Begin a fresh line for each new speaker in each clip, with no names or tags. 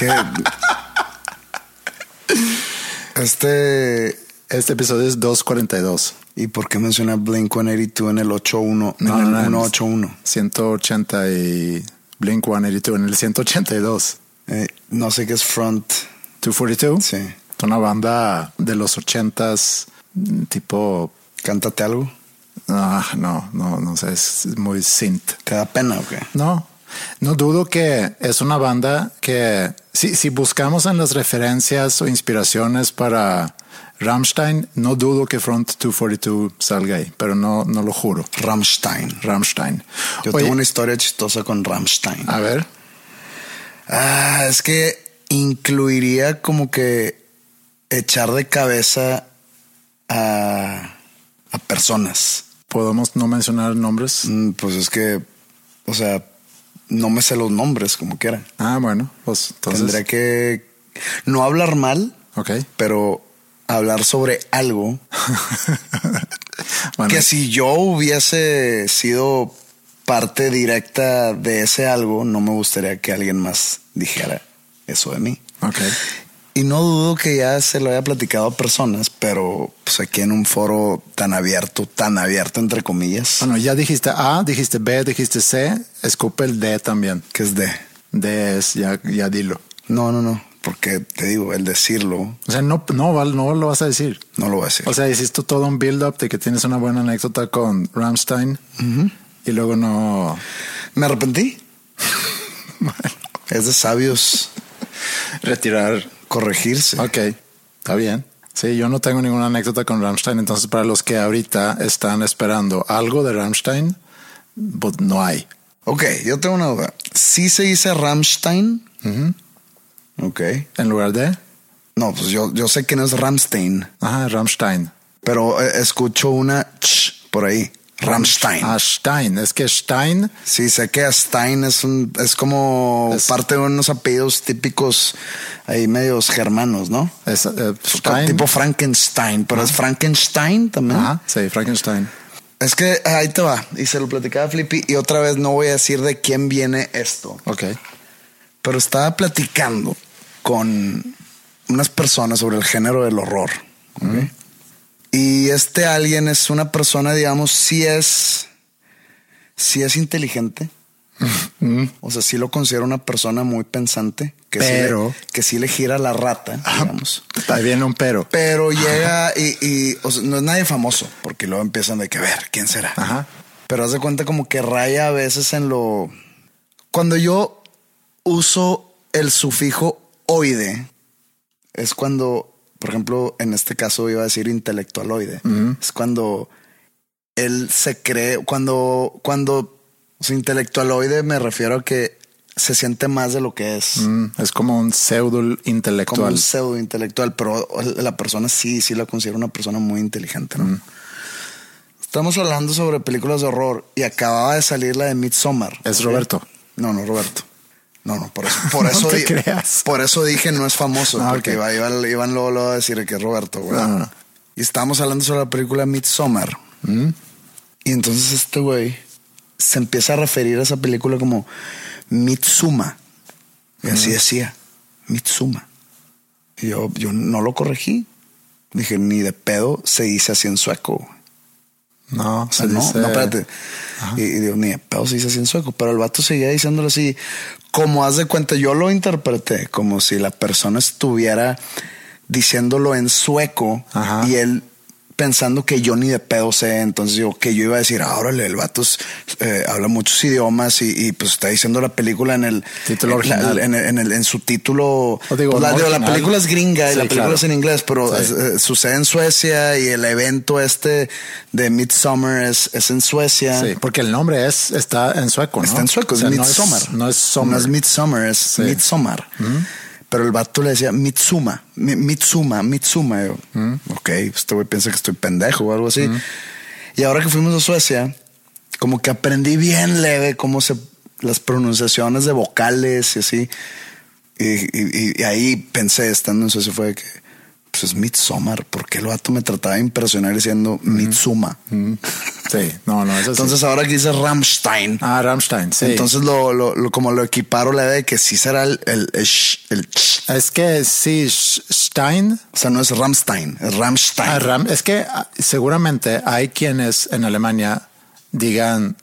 ¿Qué? Este.
Este episodio es 242.
¿Y por qué menciona Blink 182 en el 81?
No,
en el
no, no,
181.
180 y Blink 182 en el 182.
Eh, no sé qué es Front.
242.
Sí.
Es una banda de los 80s, mm, tipo.
Cántate algo.
Ah, no, no, no sé, es muy synth.
¿Te da pena o qué?
No, no dudo que es una banda que si, si buscamos en las referencias o inspiraciones para Rammstein, no dudo que Front 242 salga ahí, pero no, no lo juro.
Rammstein.
Rammstein.
Yo
Oye,
tengo una historia chistosa con Rammstein.
A ver,
Ah, es que incluiría como que echar de cabeza a, a personas.
podemos no mencionar nombres.
Mm, Pues es que, o sea, no me sé los nombres como quiera.
Ah, bueno, pues entonces.
Tendría que no hablar mal,
Ok.
pero hablar sobre algo
Bueno,
que si yo hubiese sido parte directa de ese algo, no me gustaría que alguien más dijera eso de mí.
ok.
Y no dudo que ya se lo haya platicado a personas, pero pues aquí en un foro tan abierto, tan abierto entre comillas,
Bueno, ya dijiste A, dijiste B, dijiste C, escupe el D también.
que es de...
D es, ya, ya dilo.
No, no, no, porque te digo, el decirlo
O sea, no, no, no lo vas a decir.
no lo voy a decir.
O sea, hiciste todo un build-up de que tienes una buena anécdota con Ramstein y luego no.
Me arrepentí. Es de sabios
Retirar.
Corregirse.
Ok, está bien. Sí, yo no tengo ninguna anécdota con Ramstein, entonces para los que ahorita están esperando algo de Ramstein, pues no hay.
Ok, yo tengo una duda. ¿Sí se dice Rammstein? Ok.
En lugar de,
No, pues yo, yo sé que no es Ramstein,
ajá, Ramstein.
pero eh, escucho una ch por ahí. Rammstein.
Ah, Stein. Es que Stein,
Sí, sé que Stein es un, es como
Es-
parte de unos apellidos típicos ahí medios germanos, ¿no?
es eh, Stein.
Tipo Frankenstein, pero es Frankenstein también.
Ajá, sí, Frankenstein.
Es que ahí te va. Y se lo platicaba Flippy y otra vez no voy a decir de quién viene esto.
Ok.
pero estaba platicando con unas personas sobre el género del horror. Y este alguien es una persona, digamos, si es, si es inteligente. O sea, sí lo considero una persona muy pensante. Que sí le-
Pero-
que sí le gira la rata, digamos.
Ahí viene un pero.
Pero llega y, y, o sea, no es nadie famoso, porque luego empiezan de que ver quién será.
Ajá.
Pero haz de cuenta como que raya a veces en lo. Cuando yo uso el sufijo oide, es cuando, por ejemplo, en este caso iba a decir intelectualoide. Es cuando él se cree, cuando, cuando, o sea, intelectualoide me refiero a que se siente más de lo que es.
Mm, es como un pseudo
Como
intelectual.
un pseudo intelectual, pero la persona sí, sí la considero una persona muy inteligente. ¿no?
Mm.
Estamos hablando sobre películas de horror y acababa de salir la de Midsommar.
Es Roberto.
No, no, Roberto. No, no, por eso, por
No
eso,
te creas.
por eso dije no es famoso,
Ah,
porque
ok.
iba- iban, iban luego, luego a decir que es Roberto. güey.
No, no, no.
Y estábamos hablando sobre la película Midsommar. Y entonces este güey se empieza a referir a esa película como Mitsuma. Y así decía, Mitsuma. Y yo, yo no lo corregí. Dije, ni de pedo se dice así en sueco.
No,
O sea,
se
no,
dice-
no, espérate. Y, y digo, ni de pedo se dice así en sueco. Pero el vato seguía diciéndolo así, como haz de cuenta, yo lo interpreté como si la persona estuviera diciéndolo en sueco
Ajá.
y él pensando que yo ni de pedo sé, entonces digo que yo iba a decir, ah, órale, el vato eh, habla muchos idiomas y, y, pues está diciendo la película en el
Título
en, la-
original.
en, el- en el- en su título.
Digo,
Pues la,
no
digo, la película es gringa y
Sí,
la película
claro.
es en inglés, pero
Sí.
eh, sucede en Suecia y el evento este de Midsummer es, es en Suecia.
Sí, porque el nombre es está en sueco, ¿no?
Está en sueco,
O sea,
es
no
Midsommar.
No es summer.
No es Midsummer, es Midsommar. Pero el vato le decía Mitsuma, Mi- Mitsuma, Mitsuma. Yo, ok, este güey piensa que estoy pendejo o algo así. Y ahora que fuimos a Suecia, como que aprendí bien leve cómo se las pronunciaciones de vocales y así. Y, y- y ahí pensé, estando en Suecia, fue que pues es Midsommar. ¿Por qué el vato me trataba de impresionar diciendo Mitsuma?
Sí, no, no, eso sí.
Entonces ahora que dice Rammstein.
Ah, Rammstein, sí.
Entonces lo, lo, lo- como lo equiparo la idea de que sí será el, el, el, el
es que sí, Stein.
O sea, no es Rammstein, es Rammstein.
ah, Ram- es que ah, seguramente hay quienes en Alemania digan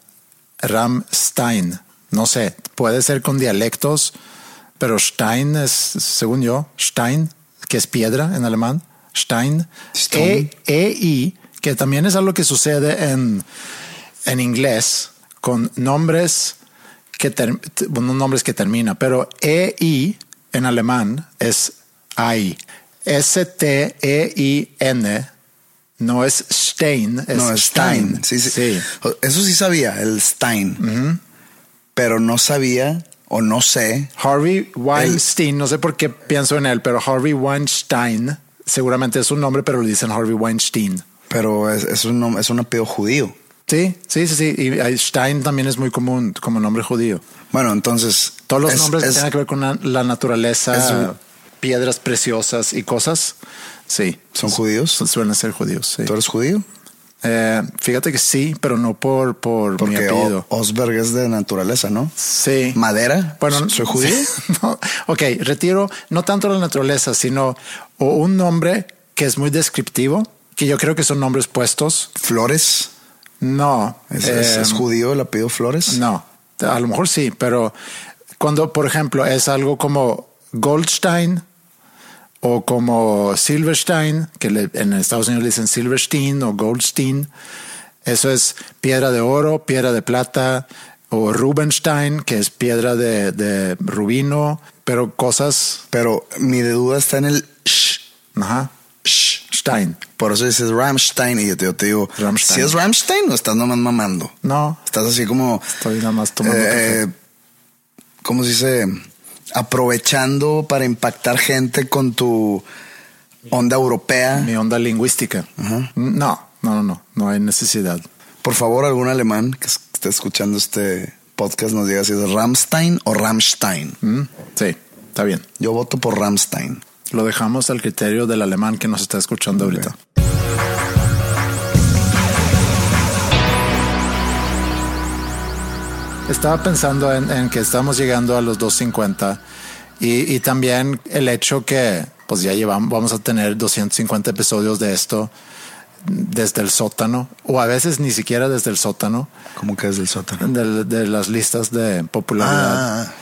Ramstein. No sé, puede ser con dialectos, pero Stein es, según yo, Stein, que es piedra en alemán. Stein.
Stone.
E, E-I, que también es algo que sucede en, en inglés con nombres que ter- bueno, no nombres que termina, pero EI en alemán es AI. S-T-E-I-N no es Stein, es,
no, es Stein. Sí, sí. Eso sí sabía, el Stein. Pero no sabía o no sé.
Harvey Weinstein, no sé por qué pienso en él, pero Harvey Weinstein seguramente es un nombre, pero le dicen Harvey Weinstein.
Pero es, es un, nom- es un apellido judío.
Sí, sí, sí, sí. Y Stein también es muy común como nombre judío.
Bueno, entonces.
Todos los
es-
nombres que tengan que ver con la, la naturaleza,
un-
piedras preciosas y cosas, sí.
¿Son judíos?
Su- Suelen ser judíos, sí.
¿Tú eres judío?
Eh, fíjate que sí, pero no por, por mi
Porque
apellido.
O- Osberg es de naturaleza, ¿no?
sí.
¿Madera?
Bueno,
¿Soy judío?
No, ok, retiro no tanto la naturaleza, sino o un nombre que es muy descriptivo, que yo creo que son nombres puestos.
¿Flores?
No.
¿Es, es-
eh,
es judío el apellido Flores?
No, a lo mejor sí, pero cuando, por ejemplo, es algo como Goldstein o como Silverstein, que le- en Estados Unidos le dicen Silverstein o Goldstein, eso es piedra de oro, piedra de plata, o Rubenstein, que es piedra de, de rubino, pero cosas,
Pero mi duda está en el sh,
ajá,
sh.
Stein.
Por eso dices Rammstein y yo te, yo te digo,
Rammstein.
si es Rammstein o estás nomás mamando.
No,
Estás así como,
estoy nada más tomando café.
eh, ¿cómo se dice? Aprovechando para impactar gente con tu onda europea.
mi onda lingüística. No, no, no, no, no hay necesidad.
Por favor, algún alemán que es- esté escuchando este podcast nos diga si es Rammstein o Rammstein.
Mm, Sí, está bien.
Yo voto por Rammstein.
Lo dejamos al criterio del alemán que nos está escuchando ahorita. Estaba pensando en, en que estamos llegando a los 250 y, y también el hecho que pues ya llevamos, vamos a tener 250 episodios de esto desde el sótano o a veces ni siquiera desde el sótano.
¿Cómo que es del sótano?
de, de las listas de popularidad.
Ah,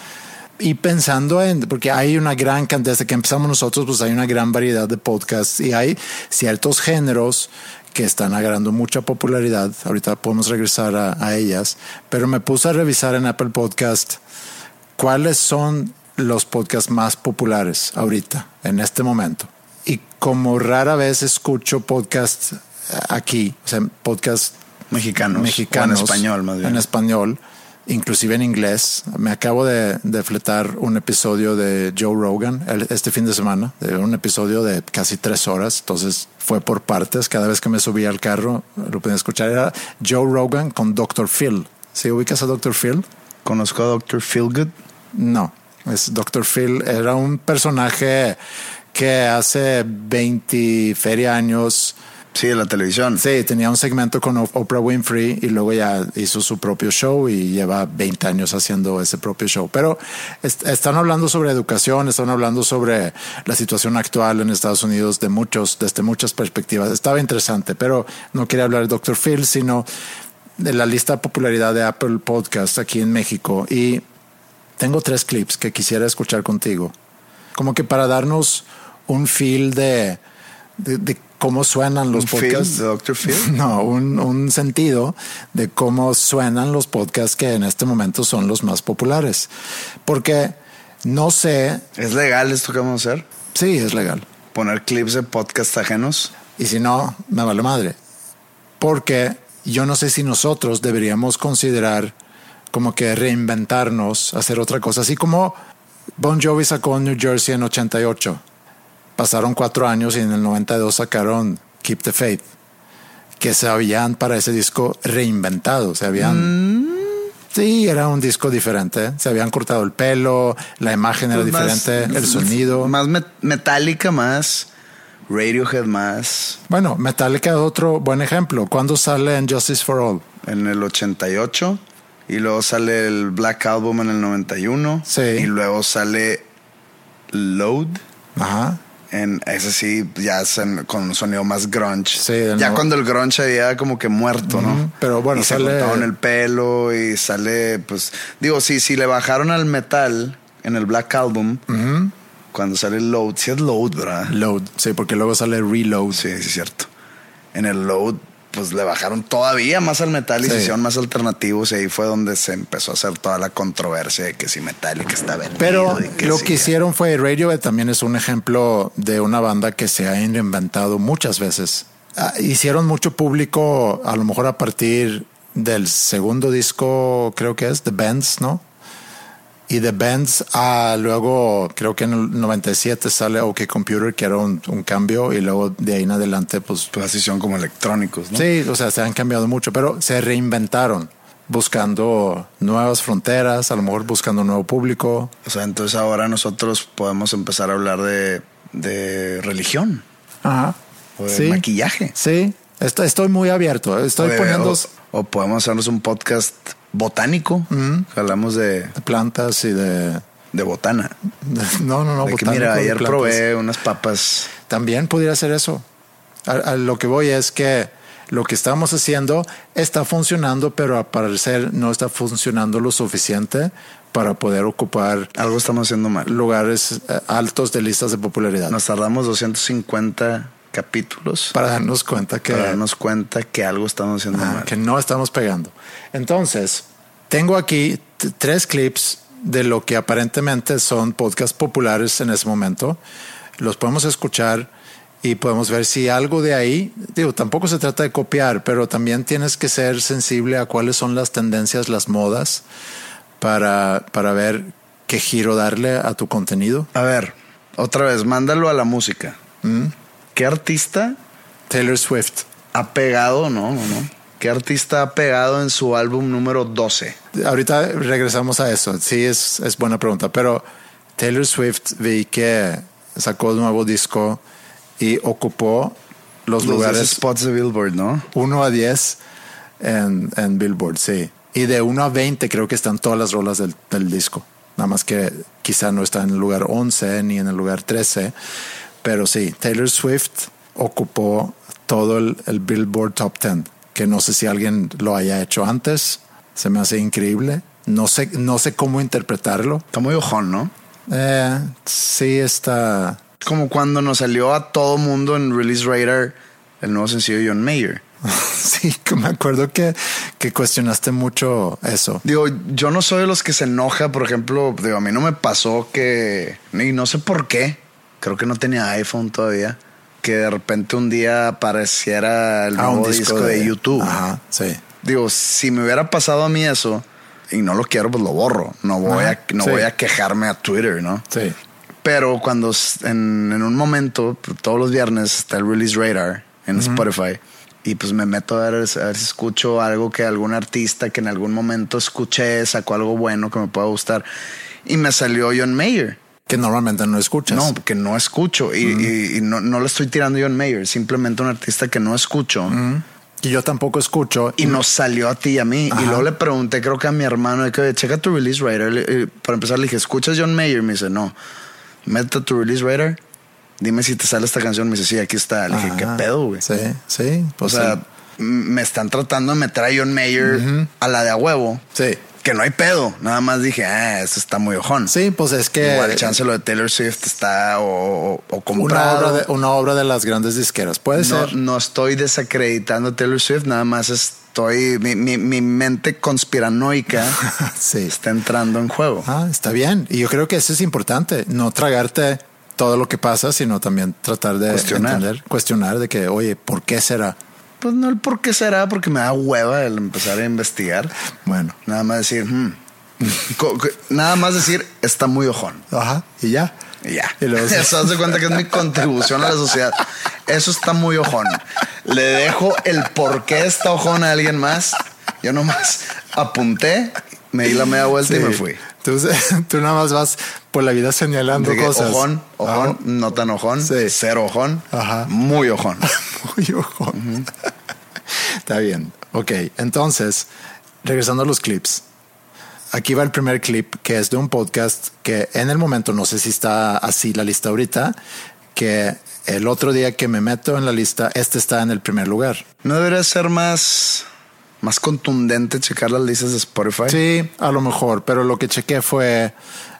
y pensando en, porque hay una gran cantidad, desde que empezamos nosotros, pues hay una gran variedad de podcasts y hay ciertos géneros que están agarrando mucha popularidad. Ahorita podemos regresar a, a ellas, pero me puse a revisar en Apple Podcast cuáles son los podcasts más populares ahorita, en este momento. Y como rara vez escucho podcasts eh, aquí, o sea, podcasts
mexicanos.
mexicanos.
O en español, más bien.
En español, inclusive en inglés. Me acabo de, de fletar un episodio de Joe Rogan este fin de semana, un episodio de casi tres horas. Entonces fue por partes. Cada vez que me subía al carro lo podía escuchar. Era Joe Rogan con Dr. Phil. ¿Sí ubicas a Dr. Phil?
Conozco a Dr. Feelgood.
No, es Dr. Phil. Era un personaje que hace 20 feria años
Sí, de la televisión.
Sí, tenía un segmento con Oprah Winfrey y luego ya hizo su propio show y lleva 20 años haciendo ese propio show. Pero están hablando sobre educación, están hablando sobre la situación actual en Estados Unidos de muchos, desde muchas perspectivas. Estaba interesante, pero no quería hablar de Dr. Phil, sino de la lista de popularidad de Apple Podcast aquí en México. Y tengo tres clips que quisiera escuchar contigo. Como que para darnos un feel de, de, cómo suenan los podcasts.
de Dr. Phil?
No, un, un, sentido de cómo suenan los podcasts que en este momento son los más populares. Porque no sé.
¿Es legal esto que vamos a hacer?
Sí, es legal.
Poner clips de podcasts ajenos.
Y si no, me vale madre. Porque yo no sé si nosotros deberíamos considerar como que reinventarnos, hacer otra cosa, así como Bon Jovi sacó New Jersey en 88 Pasaron cuatro años y en el 92 sacaron Keep the Faith, que se habían para ese disco reinventado, se habían... Mm. Sí, era un disco diferente. Se habían cortado el pelo, la imagen era pues diferente, el sonido.
Más metálica, más Radiohead, más.
Bueno, Metallica es otro buen ejemplo. ¿Cuándo sale en Justice for All?
En el 88. Y luego sale el Black Album en el 91.
Sí.
Y luego sale Load.
Ajá
en ese sí ya con un sonido más grunge. ya cuando el grunge había como que muerto, ¿no?
Pero bueno,
y sale... se el pelo y sale, pues, digo, sí, si le bajaron al metal en el Black Album, cuando sale Load, sí es Load, ¿verdad?
Load, sí, porque luego sale Reload.
Sí, sí es cierto. En el Load pues le bajaron todavía más al metal y se hicieron más alternativos y ahí fue donde se empezó a hacer toda la controversia de que si metal y que está vendido.
Pero lo que hicieron fue Radio también es un ejemplo de una banda que se ha reinventado muchas veces. Ah, hicieron mucho público a lo mejor a partir del segundo disco, creo que es The Bands, ¿no? Y The Bands, ah, luego creo que en el 97 sale OK Computer, que era un, cambio, y luego de ahí en adelante, pues.
Pues así son como electrónicos, ¿no?
Sí, o sea, se han cambiado mucho, pero se reinventaron buscando nuevas fronteras, a lo mejor buscando un nuevo público.
O sea, entonces ahora nosotros podemos empezar a hablar de, de religión.
Ajá.
O de maquillaje.
Sí, estoy, estoy muy abierto. Estoy poniendo.
o podemos hacernos un podcast botánico. Hablamos de,
plantas y de
de botana.
No, no, no.
mira, ayer probé unas papas.
También pudiera ser eso. A, lo que voy es que lo que estamos haciendo está funcionando, pero al parecer no está funcionando lo suficiente para poder ocupar.
Algo estamos haciendo mal.
Lugares eh, altos de listas de popularidad.
Nos tardamos 250 capítulos.
Para darnos cuenta que...
Para darnos cuenta que algo estamos haciendo mal.
Que no estamos pegando. Entonces, tengo aquí tres clips de lo que aparentemente son podcasts populares en ese momento. Los podemos escuchar y podemos ver si algo de ahí, digo, tampoco se trata de copiar, pero también tienes que ser sensible a cuáles son las tendencias, las modas, para, para ver qué giro darle a tu contenido.
A ver, otra vez, mándalo a la música. ¿Mm? ¿Qué artista?
Taylor Swift.
Ha pegado, no, no. ¿Qué artista ha pegado en su álbum número 12?
Ahorita regresamos a eso. Sí, es, es buena pregunta. Pero Taylor Swift vi que sacó un nuevo disco y ocupó los, lugares.
spots de Billboard, ¿no?
1 a 10 en, en, Billboard, sí. Y de 1 a 20 creo que están todas las rolas del, del disco. Nada más que quizá no está en el lugar 11 ni en el lugar 13 pero sí, Taylor Swift ocupó todo el, Billboard Top 10, que no sé si alguien lo haya hecho antes. Se me hace increíble. No sé, no sé cómo interpretarlo.
Está muy ojón, ¿no?
Eh, sí, está.
Como cuando nos salió a todo mundo en Release Radar el nuevo sencillo de John Mayer.
sí, me acuerdo que, que cuestionaste mucho eso.
Digo, yo no soy de los que se enoja, por ejemplo, digo, a mí no me pasó que, ni no sé por qué, creo que no tenía iPhone todavía, que de repente un día apareciera el ah, nuevo disco, de, YouTube.
Ajá, sí.
Digo, si me hubiera pasado a mí eso y no lo quiero, pues lo borro. No voy, a, no voy a quejarme a Twitter, ¿no?
Sí.
Pero cuando en, un momento, todos los viernes está el Release Radar en Spotify. Y pues me meto a ver, a ver, si escucho algo que algún artista que en algún momento escuché, sacó algo bueno que me pueda gustar. Y me salió John Mayer.
Que normalmente no escuchas.
No, que no escucho y, y- y no, no le estoy tirando a John Mayer, simplemente un artista que no escucho.
Y yo tampoco escucho.
Y nos salió a ti y a mí.
Ajá.
Y luego le pregunté, creo que a mi hermano, de que checa tu release. Le- eh, para empezar, le dije, ¿escuchas John Mayer? Me dice, no. Mete tu release radar. Dime si te sale esta canción. Me dice, sí, aquí está. Le dije, ¿qué pedo, güey?
Sí, sí.
O
Pues
sea,
sí.
m- me están tratando de meter a John Mayer a la de a huevo.
Sí.
Que no hay pedo. Nada más dije, ah, eso está muy ojón.
Sí, pues es que
Igual, chance lo de Taylor Swift está o, o, o
una obra, de, una obra de las grandes disqueras. Puede
no,
ser.
no estoy desacreditando a Taylor Swift, nada más estoy. Mi, mi, mi mente conspiranoica
Sí.
está entrando en juego.
Ah, está bien. Y yo creo que eso es importante. No tragarte todo lo que pasa, sino también tratar de
Cuestionar.
entender, cuestionar de que, oye, ¿por qué será?
Pues no el por qué será, porque me da hueva el empezar a investigar.
Bueno.
Nada más decir, hmm. Nada más decir, está muy ojón.
Ajá. Y ya.
Y ya.
Y luego se-
Eso hace cuenta que es mi contribución a la sociedad. Eso está muy ojón. Le dejo el por qué está ojón a alguien más. Yo nomás apunté, me di la media vuelta y me fui.
Tú, tú nada más vas por la vida señalando
que
cosas.
Ojón, ojón, no tan ojón,
Sí.
cero ojón,
Ajá.
muy ojón.
Muy ojón. Está bien. Ok, entonces, regresando a los clips. Aquí va el primer clip que es de un podcast que en el momento, no sé si está así la lista ahorita, que el otro día que me meto en la lista, este está en el primer lugar.
¿No debería ser más, más contundente checar las listas de Spotify?
Sí, a lo mejor, pero lo que chequé fue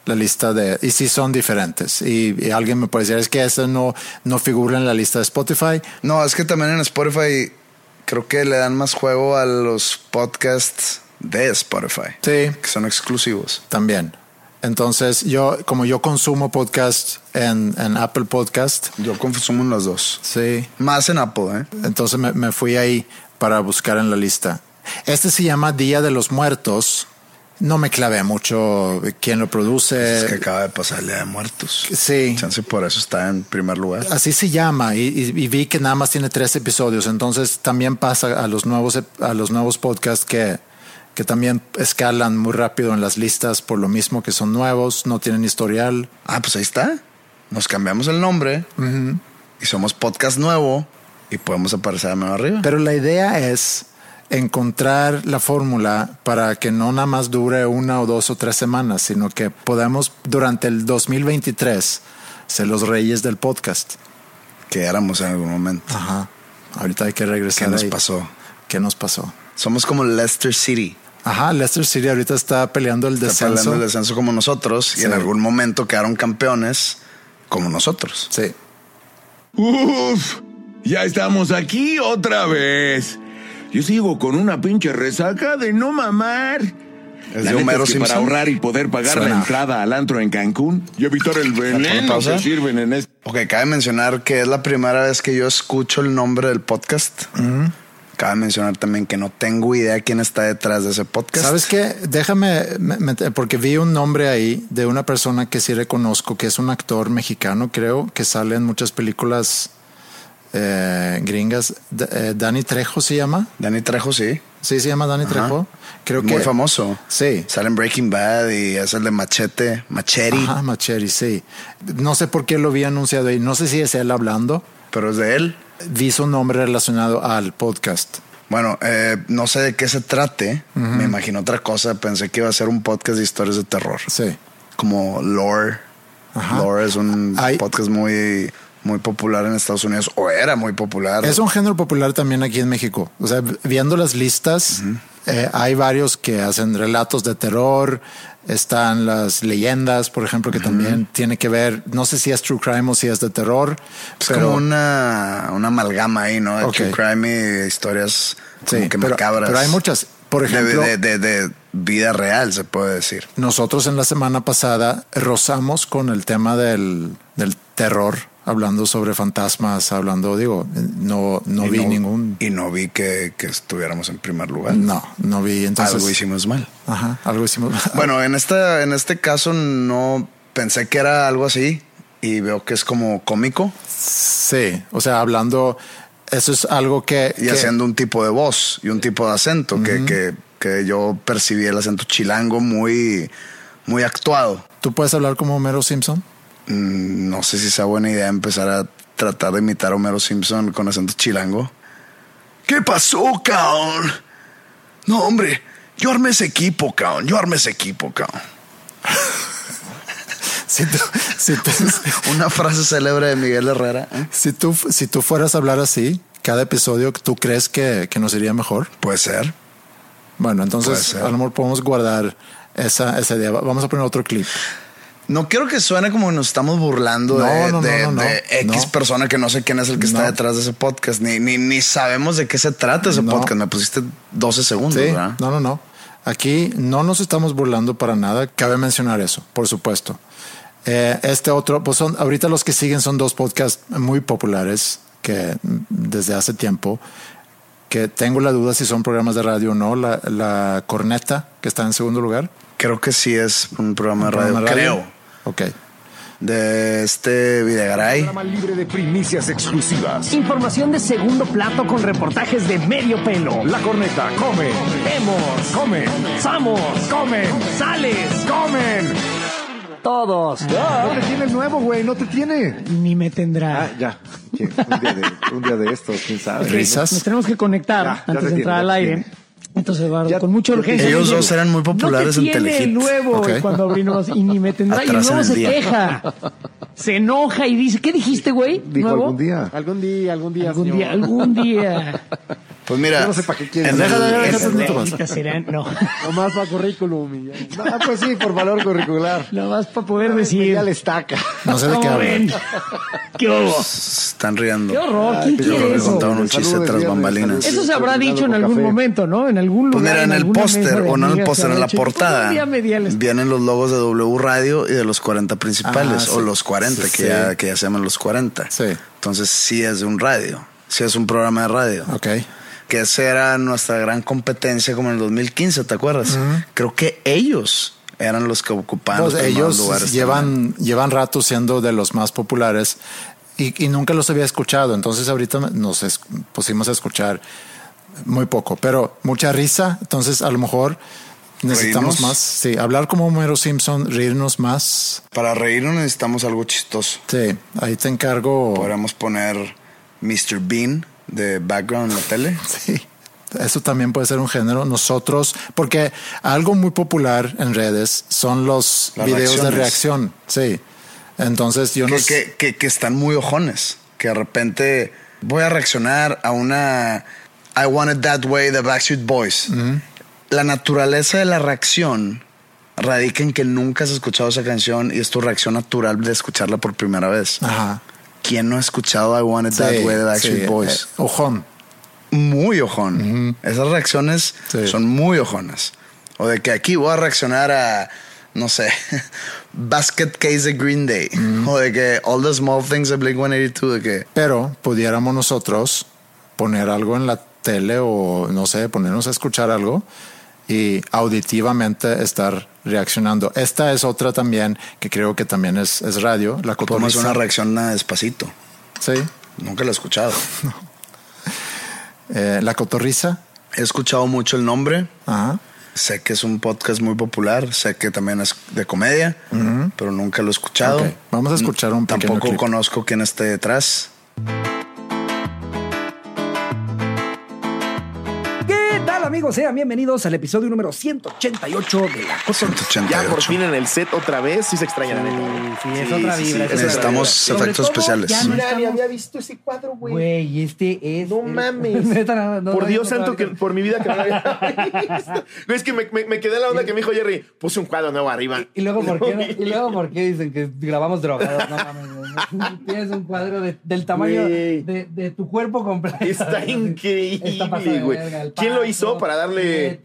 la lista de, y sí son diferentes. Y, y alguien me puede decir, es que este no, no figura en la lista de Spotify.
No, es que también en Spotify creo que le dan más juego a los podcasts de Spotify.
Sí.
Que son exclusivos.
También. Entonces, yo, como yo consumo podcast en, en Apple Podcast,
Yo consumo en los dos.
sí,
Más en Apple, ¿eh?
entonces me, me fui ahí para buscar en la lista. Este se llama Día de los Muertos. No me clavé mucho quién lo produce.
es que acaba de pasar el Día de Muertos.
Sí.
Chance por eso está en primer lugar.
Así se llama y, y- y vi que nada más tiene tres episodios. Entonces también pasa a los nuevos a los nuevos podcasts que, que también escalan muy rápido en las listas por lo mismo que son nuevos, no tienen historial.
Ah, pues ahí está. Nos cambiamos el nombre y somos podcast nuevo y podemos aparecer a mano arriba.
Pero la idea es encontrar la fórmula para que no nada más dure una o dos o tres semanas, sino que podamos durante el 2023 ser los reyes del podcast.
que éramos en algún momento.
Ajá. Ahorita hay que regresar.
¿Qué nos
ahí.
pasó?
¿Qué nos pasó?
Somos como Leicester City.
Ajá, Leicester City ahorita está peleando el
Está
descenso.
hablando del descenso como nosotros
Sí.
y en algún momento quedaron campeones como nosotros.
Sí.
Uf, ya estamos aquí otra vez. Yo sigo con una pinche resaca de no mamar.
¿Es
La
de Homero
es que
Simpson?
para ahorrar y poder pagar
Suena.
la entrada al antro en Cancún y evitar el veneno que sirven en este...
Ok, cabe mencionar que es la primera vez que yo escucho el nombre del podcast. Cabe mencionar también que no tengo idea quién está detrás de ese podcast.
¿Sabes qué? Déjame, me- me- porque vi un nombre ahí de una persona que sí reconozco, que es un actor mexicano, creo, que sale en muchas películas eh, gringas. D- eh, Dani Trejo se llama.
Dani Trejo, sí.
Sí, se llama Dani
Ajá.
Trejo. Creo
Muy
que
famoso.
Sí.
Sale en Breaking Bad y es el de Machete, Machete,
Ajá, Macheri, sí. No sé por qué lo vi anunciado ahí. No sé si es él hablando.
pero es de él.
Vi su nombre relacionado al podcast.
Bueno, eh, no sé de qué se trate. Me imagino otra cosa. Pensé que iba a ser un podcast de historias de terror.
Sí.
Como Lore.
Ajá.
Lore es un
Hay-
podcast muy, muy popular en Estados Unidos. O era muy popular.
Es un género popular también aquí en México. O sea, viendo las listas, eh, hay varios que hacen relatos de terror. Están las leyendas, por ejemplo, que también tiene que ver, no sé si es true crime o si es de terror,
Es
pero
como una, una amalgama ahí, ¿no? De true crime y historias como
Sí,
que
pero-
macabras.
pero hay muchas. Por
De-
ejemplo-
de, de- de vida real, se puede decir.
nosotros en la semana pasada rozamos con el tema del, del terror, hablando sobre fantasmas, hablando, digo, no, no
Y
vi ningún,
Y no vi que, que estuviéramos en primer lugar.
no, no vi, entonces,
Algo hicimos mal.
ajá, algo hicimos.
Bueno, en este, en este caso no pensé que era algo así y veo que es como cómico
Sí, o sea, hablando, eso es algo que...
y
que-
haciendo un tipo de voz y un tipo de acento que, que, que yo percibí el acento chilango muy, muy actuado.
¿Tú puedes hablar como Homero Simpson?
Mm, no sé si sea buena idea empezar a tratar de imitar a Homero Simpson con acento chilango. ¿Qué pasó, cabrón? No, hombre, yo armé ese equipo, cabrón. Yo armé ese equipo, cabrón.
Si tú, si tú-
Una frase célebre de Miguel Herrera. ¿eh?
si tú- si tú fueras a hablar así, cada episodio, ¿tú crees que, que nos iría mejor?
Puede ser.
Bueno, entonces
ser.
a lo mejor podemos guardar esa, esa idea. Vamos a poner otro clip.
No quiero que suene como que nos estamos burlando
No,
de,
no, no,
de-
no, no.
de X persona que no sé quién es el que está detrás de ese podcast. Ni, ni, ni sabemos de qué se trata ese podcast. Me pusiste 12 segundos,
Sí,
¿verdad?
no, no, no. Aquí no nos estamos burlando para nada. Cabe mencionar eso, por supuesto. Eh, este otro, pues son, ahorita los que siguen son dos podcasts muy populares que mm, desde hace tiempo, que tengo la duda si son programas de radio o no. La, la Corneta, que está en segundo lugar.
Creo que sí es un programa de radio.
Programa de
Creo.
Ok.
De este Videgaray.
Programa libre de primicias exclusivas.
Información de segundo plato con reportajes de medio pelo.
La corneta, come,
Vemos,
come,
Samos,
comen,
sales,
comen.
todos.
No te tiene el nuevo, güey, no te tiene.
Ni me tendrá.
Ah, ya. Un día de, un día de estos, quién sabe.
Risas.
Nos tenemos que conectar
Ya, ya
antes
te
de entrar
tiene,
al
ya te
aire.
tiene.
Entonces, Eduardo,
Ya-
con mucha urgencia.
Ellos dos eran muy populares
no
en
te tiene
Telehit.
el nuevo
Ok.
cuando abrimos y ni me tendrá. y
Atrás
nuevo
en el
se
día.
queja. Se enoja y dice, ¿qué dijiste, güey?
Dijo
¿Nuevo?
algún día.
Algún día, algún día,
Algún
señor.
día, algún día.
Pues mira.
Yo no sé para qué quieres.
Déjala, déjala,
no.
Nomás para currículum.
No, pues sí, por valor curricular.
Nada más para poder decir.
Ya le estaca.
No sé de qué
¿Cómo
hablan.
¿Qué hubo?
están riendo.
Qué horror, ¿quién
Yo
quiere eso?
contaban un chiste tras bambalinas.
Eso se habrá dicho en algún momento, ¿no? En algún
Pues
lugar.
mira, en el póster o no en el póster, en la
pues,
portada, vienen los logos de W Radio y de los 40 principales,
Ah,
o los 40,
Sí,
que. Ya, que ya se llaman los 40.
Sí.
Entonces sí es de un radio, sí es un programa de radio.
Ok.
Que esa era nuestra gran competencia como en el 2015, ¿te acuerdas? Creo que ellos eran los que ocupaban
Pues
los
ellos
lugares.
llevan, llevan rato siendo de los más populares y, y nunca los había escuchado. Entonces ahorita nos es- pusimos a escuchar muy poco, pero mucha risa. Entonces a lo mejor necesitamos
Reírnos.
más. Sí, hablar como Homero Simpson, reírnos más.
Para reírnos necesitamos algo chistoso.
Sí, ahí te encargo.
Podríamos poner Mr. Bean de background en la tele.
Sí, eso también puede ser un género. Nosotros, porque algo muy popular en redes son los
Las
videos de reacción. Sí. Entonces yo no
que,
sé.
que, que, que están muy ojones. Que de repente voy a reaccionar a una I Want It That Way de Backstreet Boys. La naturaleza de la reacción radica en que nunca has escuchado esa canción y es tu reacción natural de escucharla por primera vez.
Ajá.
¿Quién no ha escuchado I Want It That
Sí,
Way de Backstreet
sí,
Boys?
eh, ojón.
muy ojón. Esas reacciones
Sí.
son muy ojonas. O de que aquí voy a reaccionar a, no sé, Basket Case de Green Day. O de que All the Small Things de Blink 182. De que
Pero pudiéramos nosotros poner algo en la tele o no sé, ponernos a escuchar algo y auditivamente estar reaccionando. Esta es otra también que creo que también es, es radio, la cotorriza.
una reacción a despacito.
Sí,
Nunca la he escuchado.
eh, la cotorriza.
He escuchado mucho el nombre.
Ajá.
Sé que es un podcast muy popular. Sé que también es de comedia. Pero nunca lo he escuchado.
Vamos a escuchar un
Tampoco
clip.
conozco quién esté detrás.
¿Qué tal amigos? Sean bienvenidos al episodio número 188 de La Cotorrisa.
188.
Ya por fin en el set otra vez, sí se extraña la neta.
Sí, es otra vibra. es otra
Necesitamos
vibra.
efectos
todo,
especiales.
ya no
Nadie
estamos-
había visto ese cuadro, güey.
Güey, este es...
No
es-
mames.
Neta, no, no,
por Dios
no,
santo, que por mi vida que no había visto. Es que me, me, me quedé en la onda que me dijo Jerry, puse un cuadro nuevo arriba.
Y luego, ¿por qué, y luego, ¿por qué dicen que grabamos drogados? No mames, güey. Tienes un cuadro de- del tamaño de, de tu cuerpo completo.
Está increíble, güey. ¿Quién lo hizo para darle-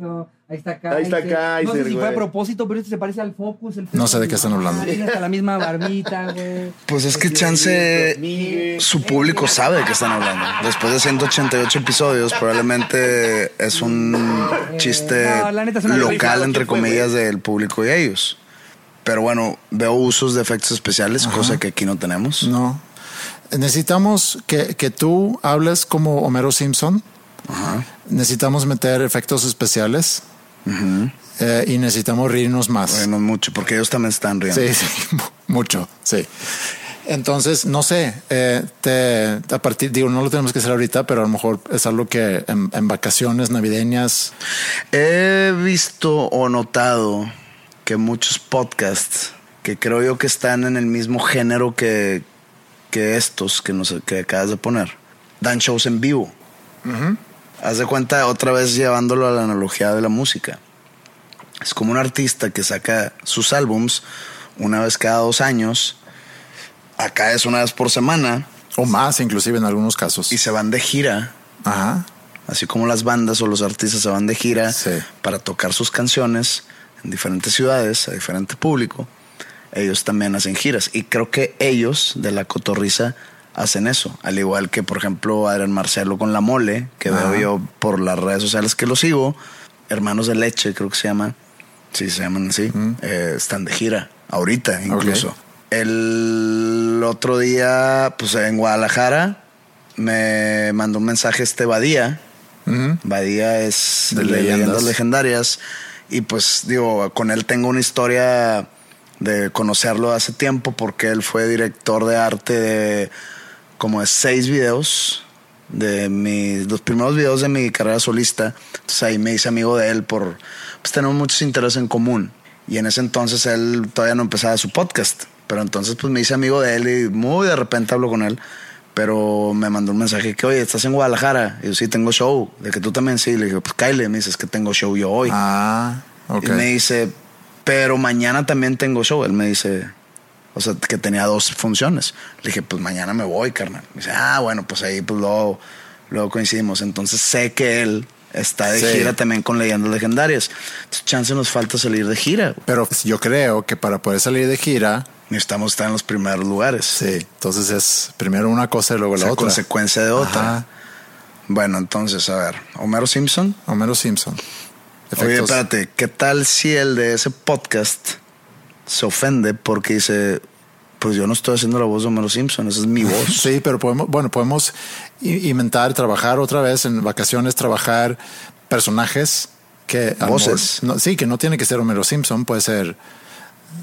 Ahí está acá.
Ahí está
No sé
Kaiser,
si fue a propósito, pero este se parece al Focus. el
No sé de qué están hablando.
Tiene hasta la misma barbita, güey.
Pues es que chance su público sabe de qué están hablando. Después de 188 episodios, probablemente es un chiste
no, la neta es una
local, entre
¿Quién fue,
comillas, del público y ellos. Pero bueno, veo usos de efectos especiales, cosa que aquí no tenemos.
No. Necesitamos que, que tú hables como Homero Simpson. Necesitamos meter efectos especiales. eh, y necesitamos reírnos más.
Bueno, mucho, porque ellos también están riendo.
Sí, sí, mucho, sí. Entonces, no sé, eh, te, a partir, digo, no lo tenemos que hacer ahorita, pero a lo mejor es algo que en, en vacaciones navideñas,
He visto o notado que muchos podcasts que creo yo que están en el mismo género que, que estos que, nos, que acabas de poner, dan shows en vivo. Haz de cuenta, otra vez llevándolo a la analogía de la música. Es como un artista que saca sus álbums una vez cada dos años. Acá es una vez por semana
o más inclusive en algunos casos.
y se van de gira
Ajá.
así como las bandas o los artistas se van de gira
Sí.
para tocar sus canciones en diferentes ciudades, a diferente público, ellos también hacen giras. Y creo que ellos de la cotorriza hacen eso. Al igual que, por ejemplo, Adrián Marcelo con La Mole, que
Ajá.
veo yo por las redes sociales que lo sigo, Hermanos de Leche, creo que se llama. Sí, se llaman así. Eh, están de gira, ahorita incluso. El otro día, pues en Guadalajara, me mandó un mensaje este Badía. Badía es
De
de,
leyendas.
leyendas. legendarias. Y pues digo, con él tengo una historia de conocerlo hace tiempo porque él fue director de arte de como de seis videos de mis los primeros videos de mi carrera solista. Entonces ahí me hice amigo de él por pues tenemos muchos intereses en común. Y en ese entonces él todavía no empezaba su podcast. Pero entonces pues me hice amigo de él y muy de repente hablo con él. Pero me mandó un mensaje que, oye, ¿estás en Guadalajara? Y yo, sí, tengo show. De que tú también sí. Le dije, pues Kyle, me dices que tengo show yo hoy.
Ah, ok.
Y me dice, pero mañana también tengo show. Él me dice, o sea, que tenía dos funciones. Le dije, pues mañana me voy, carnal. Me dice, ah, bueno, pues ahí pues luego, luego coincidimos. Entonces sé que él está de
Sí.
gira también con leyendas legendarias. Entonces, chance nos falta salir de gira.
Pero yo creo que para poder salir de gira,
Necesitamos estar en los primeros lugares.
sí, entonces es primero una cosa y luego
O
la
sea,
otra.
consecuencia de otra.
Ajá.
Bueno, entonces, a ver, Homero Simpson.
Homero Simpson.
Oye, espérate, ¿qué tal si el de ese podcast se ofende porque dice, pues yo no estoy haciendo la voz de Homero Simpson, esa es mi voz?
Sí, pero podemos, bueno, podemos inventar, trabajar otra vez en vacaciones, trabajar personajes que
Voces.
no, sí, que no tiene que ser Homero Simpson, puede ser,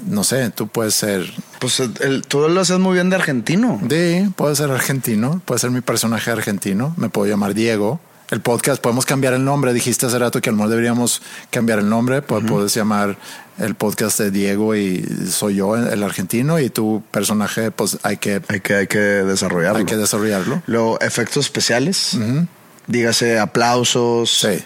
no sé, tú puedes ser,
Pues el- tú lo haces muy bien de argentino.
sí, puede ser argentino, puede ser mi personaje argentino, me puedo llamar Diego. El podcast podemos cambiar el nombre. Dijiste hace rato que a lo mejor deberíamos cambiar el nombre. Pu- Puedes llamar el podcast de Diego y soy yo el argentino y tu personaje, pues hay que,
Hay que, hay que desarrollarlo.
hay que desarrollarlo.
Luego, efectos especiales. Dígase aplausos,
Sí.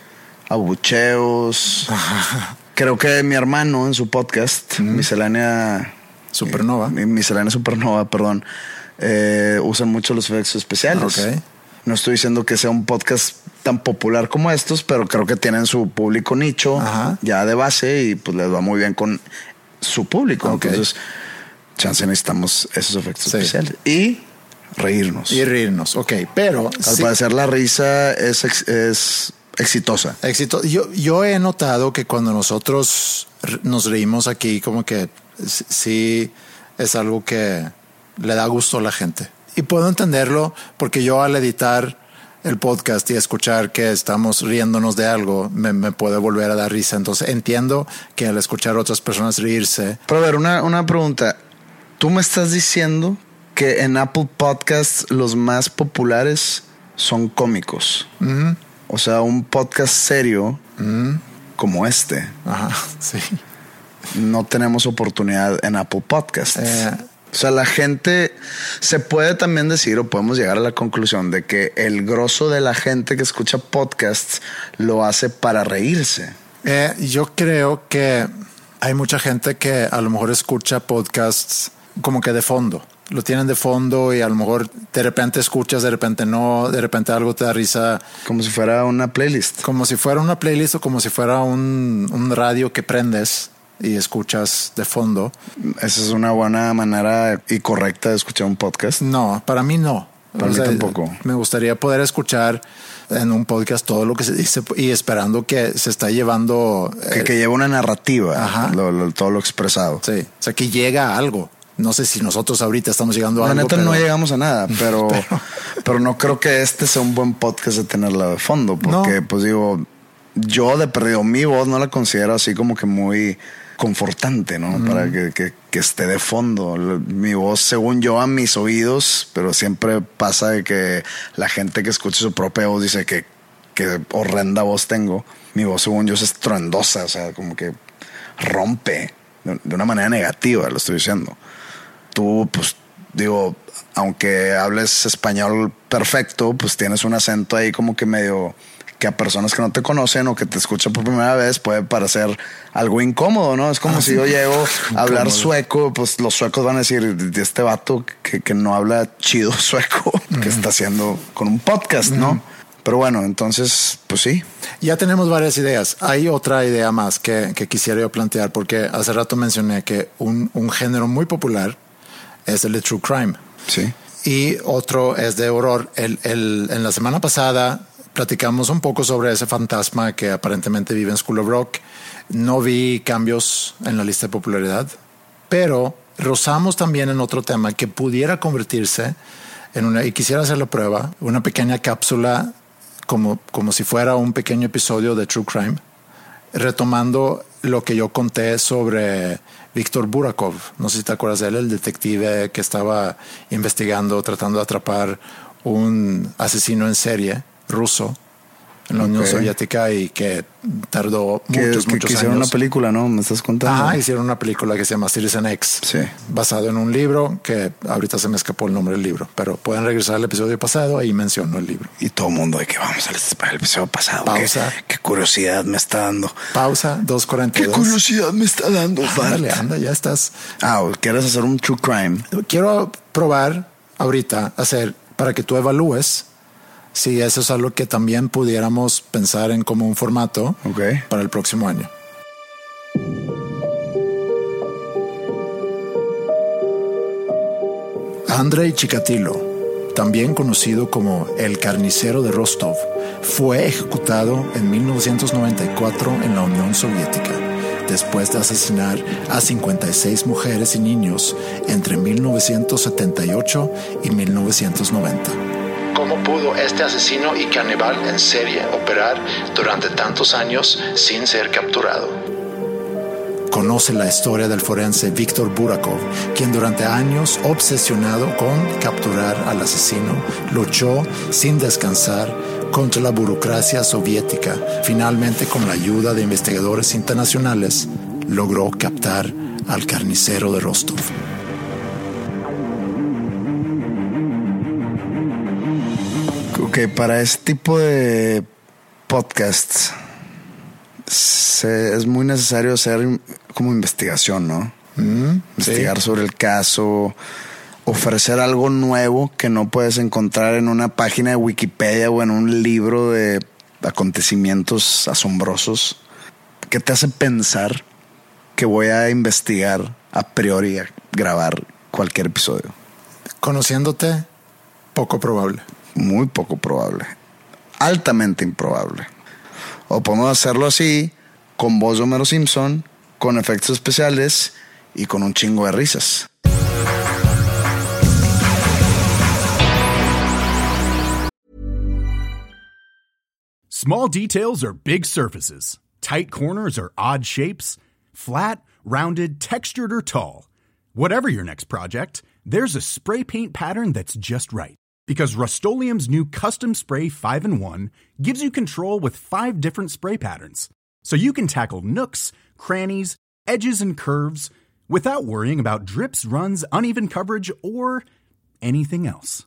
abucheos. Creo que mi hermano en su podcast, Miscelánea
Supernova.
Mi- Miscelánea Supernova, perdón, eh, usan mucho los efectos especiales. No estoy diciendo que sea un podcast tan popular como estos, pero creo que tienen su público nicho
Ajá.
ya de base y pues les va muy bien con su público. Entonces, chance necesitamos esos efectos
Sí.
especiales. Y reírnos.
Y reírnos, ok, pero
Al
sí,
parecer la risa es, es exitosa.
éxito. Yo, yo he notado que cuando nosotros nos reímos aquí, como que sí es algo que le da gusto a la gente. Y puedo entenderlo porque yo al editar el podcast y escuchar que estamos riéndonos de algo, me, me puede volver a dar risa. Entonces entiendo que al escuchar a otras personas reírse,
Pero a ver, una, una pregunta. ¿Tú me estás diciendo que en Apple Podcasts los más populares son cómicos? O sea, un podcast serio como este,
ajá, sí.
no tenemos oportunidad en Apple Podcasts.
Eh.
O sea, la gente se puede también decir o podemos llegar a la conclusión de que el grosso de la gente que escucha podcasts lo hace para reírse.
Eh, yo creo que hay mucha gente que a lo mejor escucha podcasts como que de fondo. Lo tienen de fondo y a lo mejor de repente escuchas, de repente no, de repente algo te da risa,
Como si fuera una playlist.
como si fuera una playlist o como si fuera un, un radio que prendes y escuchas de fondo.
Esa es una buena manera y correcta de escuchar un podcast.
No, para mí no.
Para mí tampoco.
Me gustaría poder escuchar en un podcast todo lo que se dice y esperando que se está llevando.
Que,
eh,
que lleva una narrativa,
Ajá.
lo- lo- todo lo expresado.
sí, o sea, que llega a algo. No sé si nosotros ahorita estamos llegando a
La
algo.
neta no llegamos a nada, pero, pero, no creo que este sea un buen podcast de tenerla de fondo, porque
No.
pues digo, yo de perdido mi voz no la considero así como que muy confortante, ¿no? Para que, que- que esté de fondo. Mi voz, según yo, a mis oídos, pero siempre pasa de que la gente que escucha su propia voz dice que, que horrenda voz tengo. Mi voz, según yo, es estruendosa, o sea, como que rompe de una manera negativa, lo estoy diciendo. Tú, pues, digo, aunque hables español perfecto, pues tienes un acento ahí como que medio que a personas que no te conocen o que te escuchan por primera vez puede parecer algo incómodo, ¿no? Es como si yo llego a hablar sueco, pues los suecos van a decir, de este vato que, que no habla chido sueco, que está haciendo con un podcast, ¿no? Pero bueno, entonces, pues sí.
Ya tenemos varias ideas. Hay otra idea más que, que quisiera yo plantear, porque hace rato mencioné que un, un género muy popular es el de True Crime.
Sí.
Y otro es de horror. El, el- en la semana pasada platicamos un poco sobre ese fantasma que aparentemente vive en School of Rock. No vi cambios en la lista de popularidad, pero rozamos también en otro tema que pudiera convertirse en una, y quisiera hacer la prueba, una pequeña cápsula como, como si fuera un pequeño episodio de True Crime, retomando lo que yo conté sobre Víctor Burakov. No sé si te acuerdas de él, el detective que estaba investigando, tratando de atrapar un asesino en serie ruso en la Unión. Soviética y que tardó
Que,
muchos,
que-
muchos
que hicieron
años.
una película, ¿no? Me estás contando.
Ajá, hicieron una película que se llama Citizen X,
Sí.
basado en un libro que ahorita se me escapó el nombre del libro, pero pueden regresar al episodio pasado, ahí menciono el libro.
Y todo el mundo de que vamos al, episodio pasado.
Pausa.
Qué, qué curiosidad me está dando.
Pausa,
Qué
2.42.
curiosidad me está dando.
Ándale, anda, ya estás.
Ah, ¿quieres hacer un true crime?
Quiero probar ahorita hacer para que tú evalúes si eso es algo que también pudiéramos pensar en como un formato para el próximo año. Andrei Chikatilo, también conocido como el carnicero de Rostov, fue ejecutado en 1994 en la Unión Soviética, después de asesinar a 56 mujeres y niños entre 1978 y 1990. ¿Cómo pudo este asesino y caníbal en serie operar durante tantos años sin ser capturado? Conoce la historia del forense Víctor Burakov, quien durante años, obsesionado con capturar al asesino, luchó sin descansar contra la burocracia soviética. Finalmente, con la ayuda de investigadores internacionales, logró captar al carnicero de Rostov.
Ok, para este tipo de podcasts se- es muy necesario hacer como investigación, ¿no? Investigar sobre el caso, ofrecer algo nuevo que no puedes encontrar en una página de Wikipedia o en un libro de acontecimientos asombrosos que te hace pensar que voy a investigar a priori a grabar cualquier episodio.
Conociéndote, poco probable.
Muy poco probable. Altamente improbable. O podemos hacerlo así, con voz de Homero Simpson, con efectos especiales y con un chingo de risas.
Small details are big surfaces. Tight corners are odd shapes. Flat, rounded, textured, or tall. Whatever your next project, there's a spray paint pattern that's just right. Because Rust new Custom Spray 5 in 1 gives you control with five different spray patterns. So you can tackle nooks, crannies, edges, and curves without worrying about drips, runs, uneven coverage, or anything else.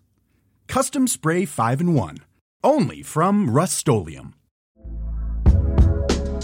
Custom Spray 5 in 1. Only from Rust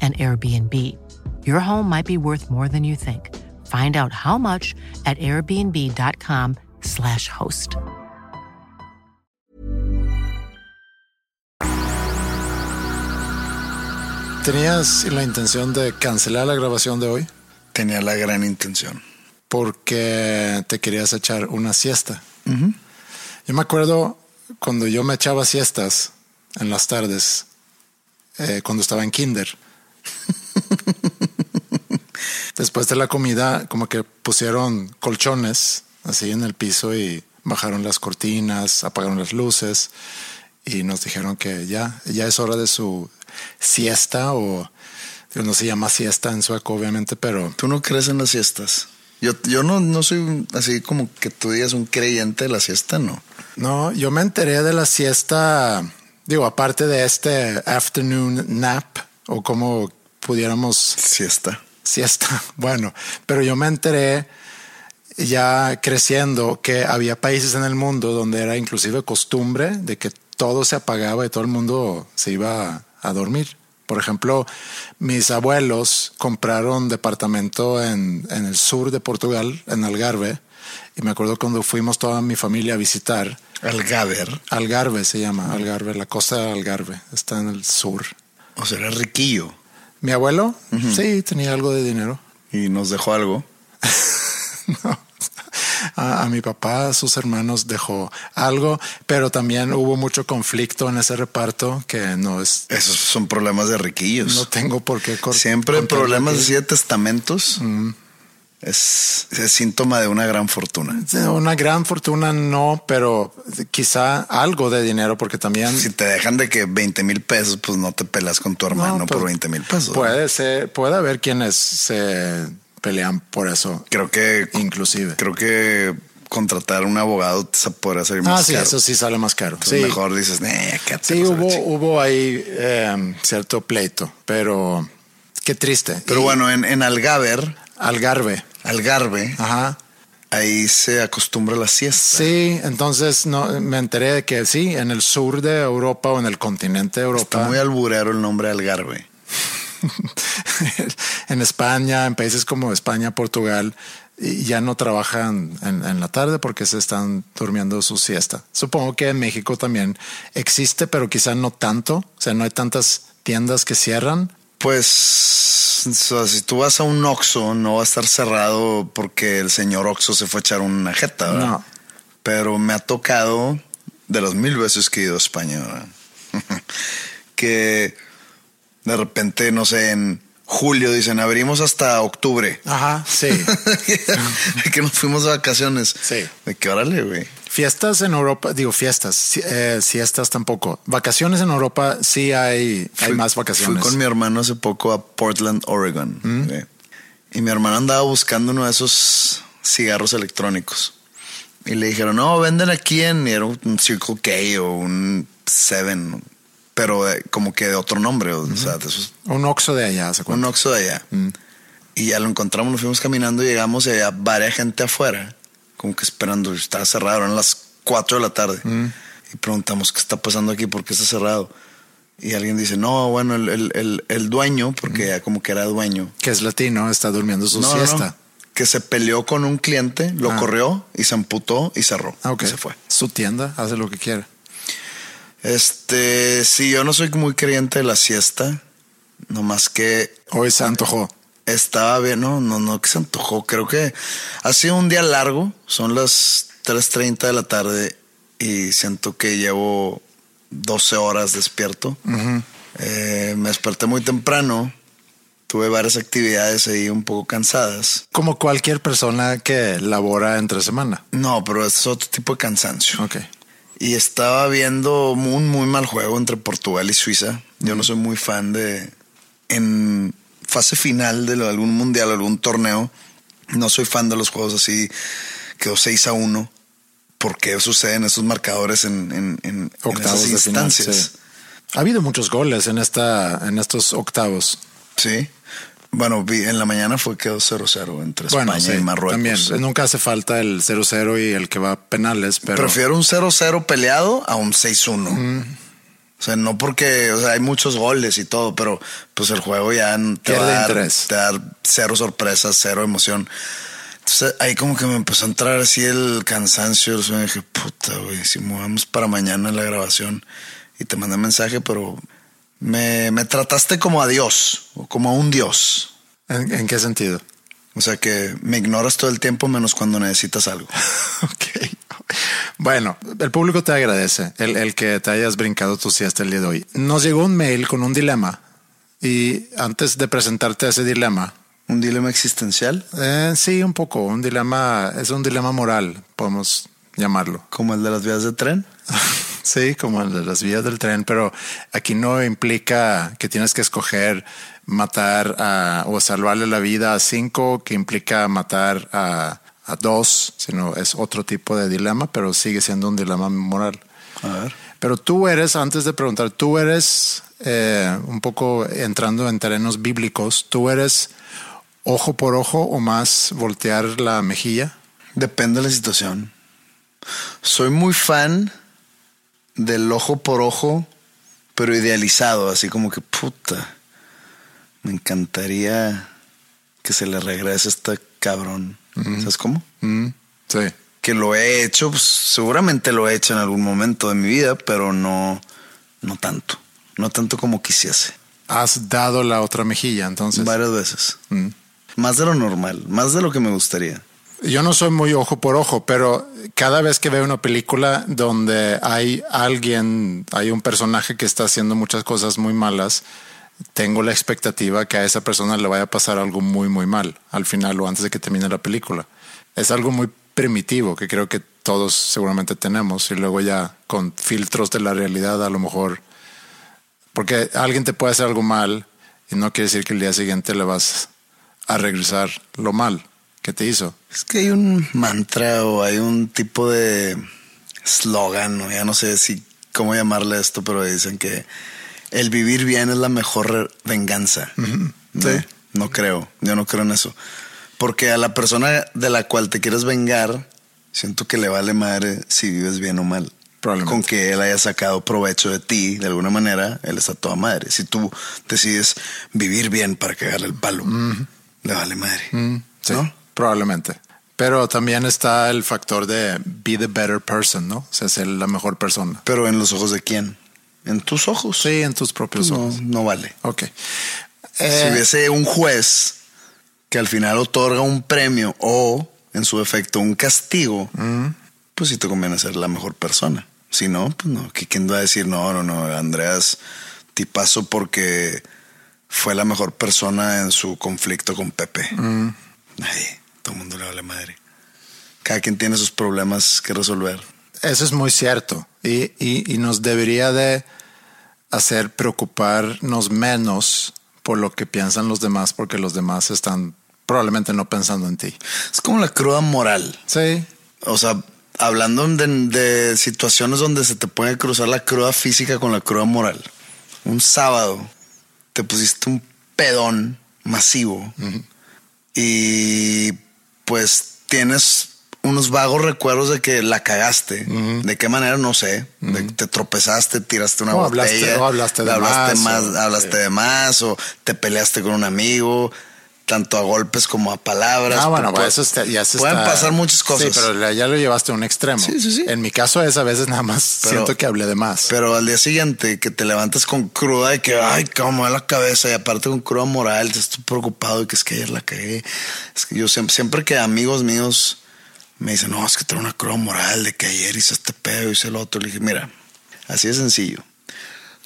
an Airbnb. Your home might be worth more than you think. Find out how much at airbnb.com/slash host.
¿Tenías la intención de cancelar la grabación de hoy?
Tenía la gran intención.
Porque te querías echar una siesta. Yo me acuerdo cuando yo me echaba siestas en las tardes, eh, cuando estaba en kinder. Después de la comida, como que pusieron colchones así en el piso y bajaron las cortinas, apagaron las luces y nos dijeron que ya, ya es hora de su siesta o no se llama siesta en sueco obviamente, pero...
¿Tú no crees en las siestas? Yo, yo no, no soy así como que tú digas un creyente de la siesta, no.
No, yo me enteré de la siesta, digo, aparte de este afternoon nap o como pudiéramos...
Siesta.
Siesta, bueno, pero yo me enteré ya creciendo que había países en el mundo donde era inclusive costumbre de que todo se apagaba y todo el mundo se iba a dormir. Por ejemplo, mis abuelos compraron departamento en, en el sur de Portugal, en Algarve, y me acuerdo cuando fuimos toda mi familia a visitar.
Algarve.
Algarve se llama, Algarve, la costa de Algarve, está en el sur.
O sea, era riquillo.
¿Mi abuelo? Sí, tenía algo de dinero.
¿Y nos dejó algo?
no. A, a, mi papá, a sus hermanos dejó algo, pero también hubo mucho conflicto en ese reparto que no es.
Esos son problemas de riquillos.
No tengo por qué cortar.
Siempre problemas de testamentos. Mm. Es, es, síntoma de una gran fortuna.
Una gran fortuna no, pero quizá algo de dinero, porque también.
Si te dejan de que 20 mil pesos, pues no te pelas con tu hermano no, pues, por 20 mil pesos.
Puede ser, puede haber quienes se pelean por eso.
Creo que
inclusive.
Creo que contratar un abogado podría salir más
ah, sí,
caro.
eso sí sale más caro.
Entonces
sí.
Mejor dices, eh,
sí, hubo, hubo ahí eh, cierto pleito, pero qué triste.
Pero
y
bueno, en, en Algaver,
Algarve.
Algarve,
Ajá.
ahí se acostumbra la siesta.
Sí, entonces no, me enteré de que sí, en el sur de Europa o en el continente de Europa.
Está muy alburero el nombre Algarve.
en España, en países como España, Portugal, ya no trabajan en, en, la tarde porque se están durmiendo su siesta. Supongo que en México también existe, pero quizá no tanto. O sea, no hay tantas tiendas que cierran.
Pues o sea, si tú vas a un Oxxo, no va a estar cerrado porque el señor Oxxo se fue a echar una jeta, ¿verdad?
No.
Pero me ha tocado de las mil veces que he ido a España, ¿verdad? que de repente, no sé, en julio dicen abrimos hasta octubre.
Ajá, sí.
que nos fuimos de vacaciones.
Sí.
De que órale, güey.
Fiestas en Europa, digo fiestas, eh, siestas tampoco. Vacaciones en Europa sí hay, hay
Fui-
más vacaciones.
Fui con mi hermano hace poco a Portland, Oregon. güey. Y mi hermano andaba buscando uno de esos cigarros electrónicos. Y le dijeron, no, venden aquí en era un Circle K o un Seven, pero eh, como que de otro nombre. O sea, de esos
Un Oxxo de allá, ¿se
un? Oxxo de allá. Y ya lo encontramos, nos fuimos caminando, llegamos y había varias gente afuera, como que esperando. Estaba cerrado, eran las 4 de la tarde. Y preguntamos, ¿qué está pasando aquí? ¿Por qué está cerrado? Y alguien dice, no, bueno, el, el, el, el dueño, porque ya como que era dueño.
Que es latino, está durmiendo su
No, no, no,
siesta.
que se peleó con un cliente, lo
Ah.
corrió y se amputó y cerró.
Ah.
Y se fue.
Su tienda, hace lo que quiera.
Este, sí, yo no soy muy creyente de la siesta, nomás que
Hoy se antojó.
Estaba bien, no, no, no, que se antojó. Creo que ha sido un día largo. Son las 3.30 de la tarde y siento que llevo 12 horas despierto. Eh, me desperté muy temprano. Tuve varias actividades ahí un poco cansadas.
Como cualquier persona que labora entre semana.
No, pero es otro tipo de cansancio.
Ok.
Y estaba viendo un muy mal juego entre Portugal y Suiza. Yo no soy muy fan de. En fase final de algún mundial, algún torneo, no soy fan de los juegos así. Quedó 6 a 1. ¿Por qué suceden esos marcadores en, en, en- en
Octavos
esas
de final.
instancias?
sí. Ha habido muchos goles en esta, en estos octavos.
Sí. Bueno, vi- en la mañana fue quedó 0-0 entre
Bueno,
España
sí,
y Marruecos.
también. Nunca hace falta el 0-0 y el que va a penales, pero
Prefiero un 0-0 peleado a un 6-1. O sea, no porque, o sea, hay muchos goles y todo, pero pues el juego ya te va dar, te va a dar cero sorpresas, cero emoción. Entonces ahí como que me empezó a entrar así el cansancio. el sueño, dije, puta, güey, si movemos para mañana la grabación y te mandé mensaje, pero Me, me trataste como a Dios o como a un Dios.
¿En, en qué sentido?
O sea que me ignoras todo el tiempo menos cuando necesitas algo.
ok. Bueno, el público te agradece el, el, que te hayas brincado tu siesta el día de hoy. Nos llegó un mail con un dilema y antes de presentarte ese dilema.
¿Un dilema existencial?
Eh, sí, un poco. Un dilema, es un dilema moral, podemos llamarlo.
¿Como el de las vías de tren?
sí, como el de las vías del tren, pero aquí no implica que tienes que escoger matar a, o salvarle la vida a cinco, que implica matar a, a dos, sino es otro tipo de dilema, pero sigue siendo un dilema moral.
A ver.
Pero tú eres, antes de preguntar, tú eres eh, un poco entrando en terrenos bíblicos, tú eres ojo por ojo o más voltear la mejilla.
Depende de la situación. Soy muy fan del ojo por ojo, pero idealizado, así como que puta. Me encantaría que se le regrese a este cabrón. ¿Sabes cómo?
Sí.
Que lo he hecho, pues, seguramente lo he hecho en algún momento de mi vida, pero no, no tanto. No tanto como quisiese.
Has dado la otra mejilla, entonces.
Varias veces. Más de lo normal, más de lo que me gustaría.
Yo no soy muy ojo por ojo, pero cada vez que veo una película donde hay alguien, hay un personaje que está haciendo muchas cosas muy malas, tengo la expectativa que a esa persona le vaya a pasar algo muy, muy mal al final o antes de que termine la película. Es algo muy primitivo que creo que todos seguramente tenemos y luego ya con filtros de la realidad a lo mejor, porque alguien te puede hacer algo mal y no quiere decir que el día siguiente le vas a regresar lo mal que te hizo.
Es que hay un mantra o hay un tipo de slogan, ya no sé si cómo llamarle esto, pero dicen que el vivir bien es la mejor venganza.
Uh -huh.
¿no?
Sí.
no creo, yo no creo en eso. Porque a la persona de la cual te quieres vengar, siento que le vale madre si vives bien o mal. Con que él haya sacado provecho de ti de alguna manera, él está toda madre. Si tú decides vivir bien para cagarle el palo,
Uh -huh.
le vale madre.
Uh -huh. sí,
¿no?
Probablemente. Pero también está el factor de be the better person, ¿no? O sea, ser la mejor persona.
Pero en los ojos de quién? En tus ojos.
Sí, en tus propios ojos.
No vale.
Ok.
si hubiese un juez que al final otorga un premio o, en su efecto, un castigo,
mm.
pues sí te conviene ser la mejor persona. Si no, pues no. ¿Quién va a decir no, no, no? Andreas tipazo porque fue la mejor persona en su conflicto con Pepe.
Mm.
Nadie. Todo el mundo le vale madre. Cada quien tiene sus problemas que resolver.
Eso es muy cierto. Y, y, y nos debería de hacer preocuparnos menos por lo que piensan los demás, porque los demás están probablemente no pensando en ti.
Es como la cruda moral.
Sí.
O sea, hablando de, de, situaciones donde se te puede cruzar la cruda física con la cruda moral. Un sábado te pusiste un pedón masivo
uh -huh.
y pues tienes unos vagos recuerdos de que la cagaste. Uh -huh. De qué manera, no sé. Uh -huh. de, te tropezaste, tiraste una
o
botella.
Hablaste, o hablaste de
hablaste
más.
más o, hablaste de más o te peleaste con un amigo. Tanto a golpes como a palabras.
Ah, bueno, pues, eso está, ya se
Pueden
está,
pasar muchas cosas.
Sí, pero ya lo llevaste a un extremo.
Sí, sí, sí.
En mi caso es a veces nada más pero, siento que hablé de más.
Pero al día siguiente que te levantas con cruda de que, ay, cómo la cabeza y aparte con cruda moral, te estoy preocupado de que es que ayer la cagué. Es que yo siempre, siempre que amigos míos me dicen, no, es que tengo una cruda moral de que ayer hice este pedo, hice el otro. Le dije, mira, así de sencillo.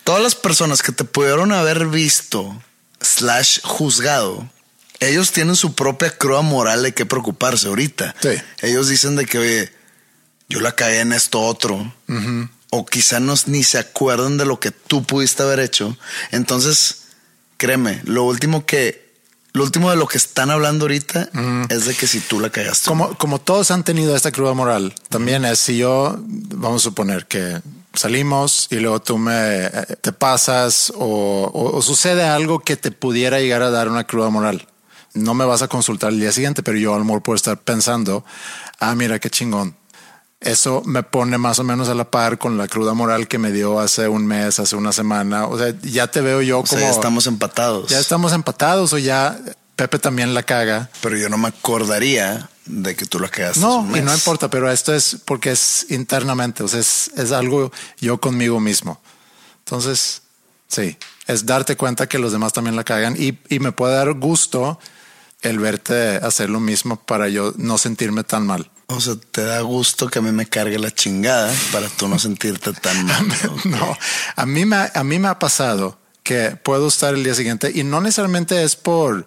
Todas las personas que te pudieron haber visto slash juzgado, ellos tienen su propia cruda moral de qué preocuparse ahorita.
Sí.
Ellos dicen de que, oye, yo la cagué en esto otro.
Uh -huh.
O quizá no, ni se acuerdan de lo que tú pudiste haber hecho. Entonces, créeme, lo último que lo último de lo que están hablando ahorita mm. es de que si tú la cagaste.
Como, como todos han tenido esta cruda moral, también es si yo, vamos a suponer que salimos y luego tú me te pasas o, o, o, sucede algo que te pudiera llegar a dar una cruda moral. No me vas a consultar el día siguiente, pero yo a lo mejor puedo estar pensando, ah, mira qué chingón. Eso me pone más o menos a la par con la cruda moral que me dio hace un mes, hace una semana. O sea, ya te veo yo
o
como.
Sea, ya estamos empatados.
Ya estamos empatados o ya Pepe también la caga.
Pero yo no me acordaría de que tú la cagaste.
No, y no importa, pero esto es porque es internamente. O sea, es, es algo yo conmigo mismo. Entonces, Sí, es darte cuenta que los demás también la cagan y, y me puede dar gusto el verte hacer lo mismo para yo no sentirme tan mal.
O sea, te da gusto que a mí me cargue la chingada para tú no sentirte tan mal.
No, a mí me, a mí me ha pasado que puedo estar el día siguiente y no necesariamente es por,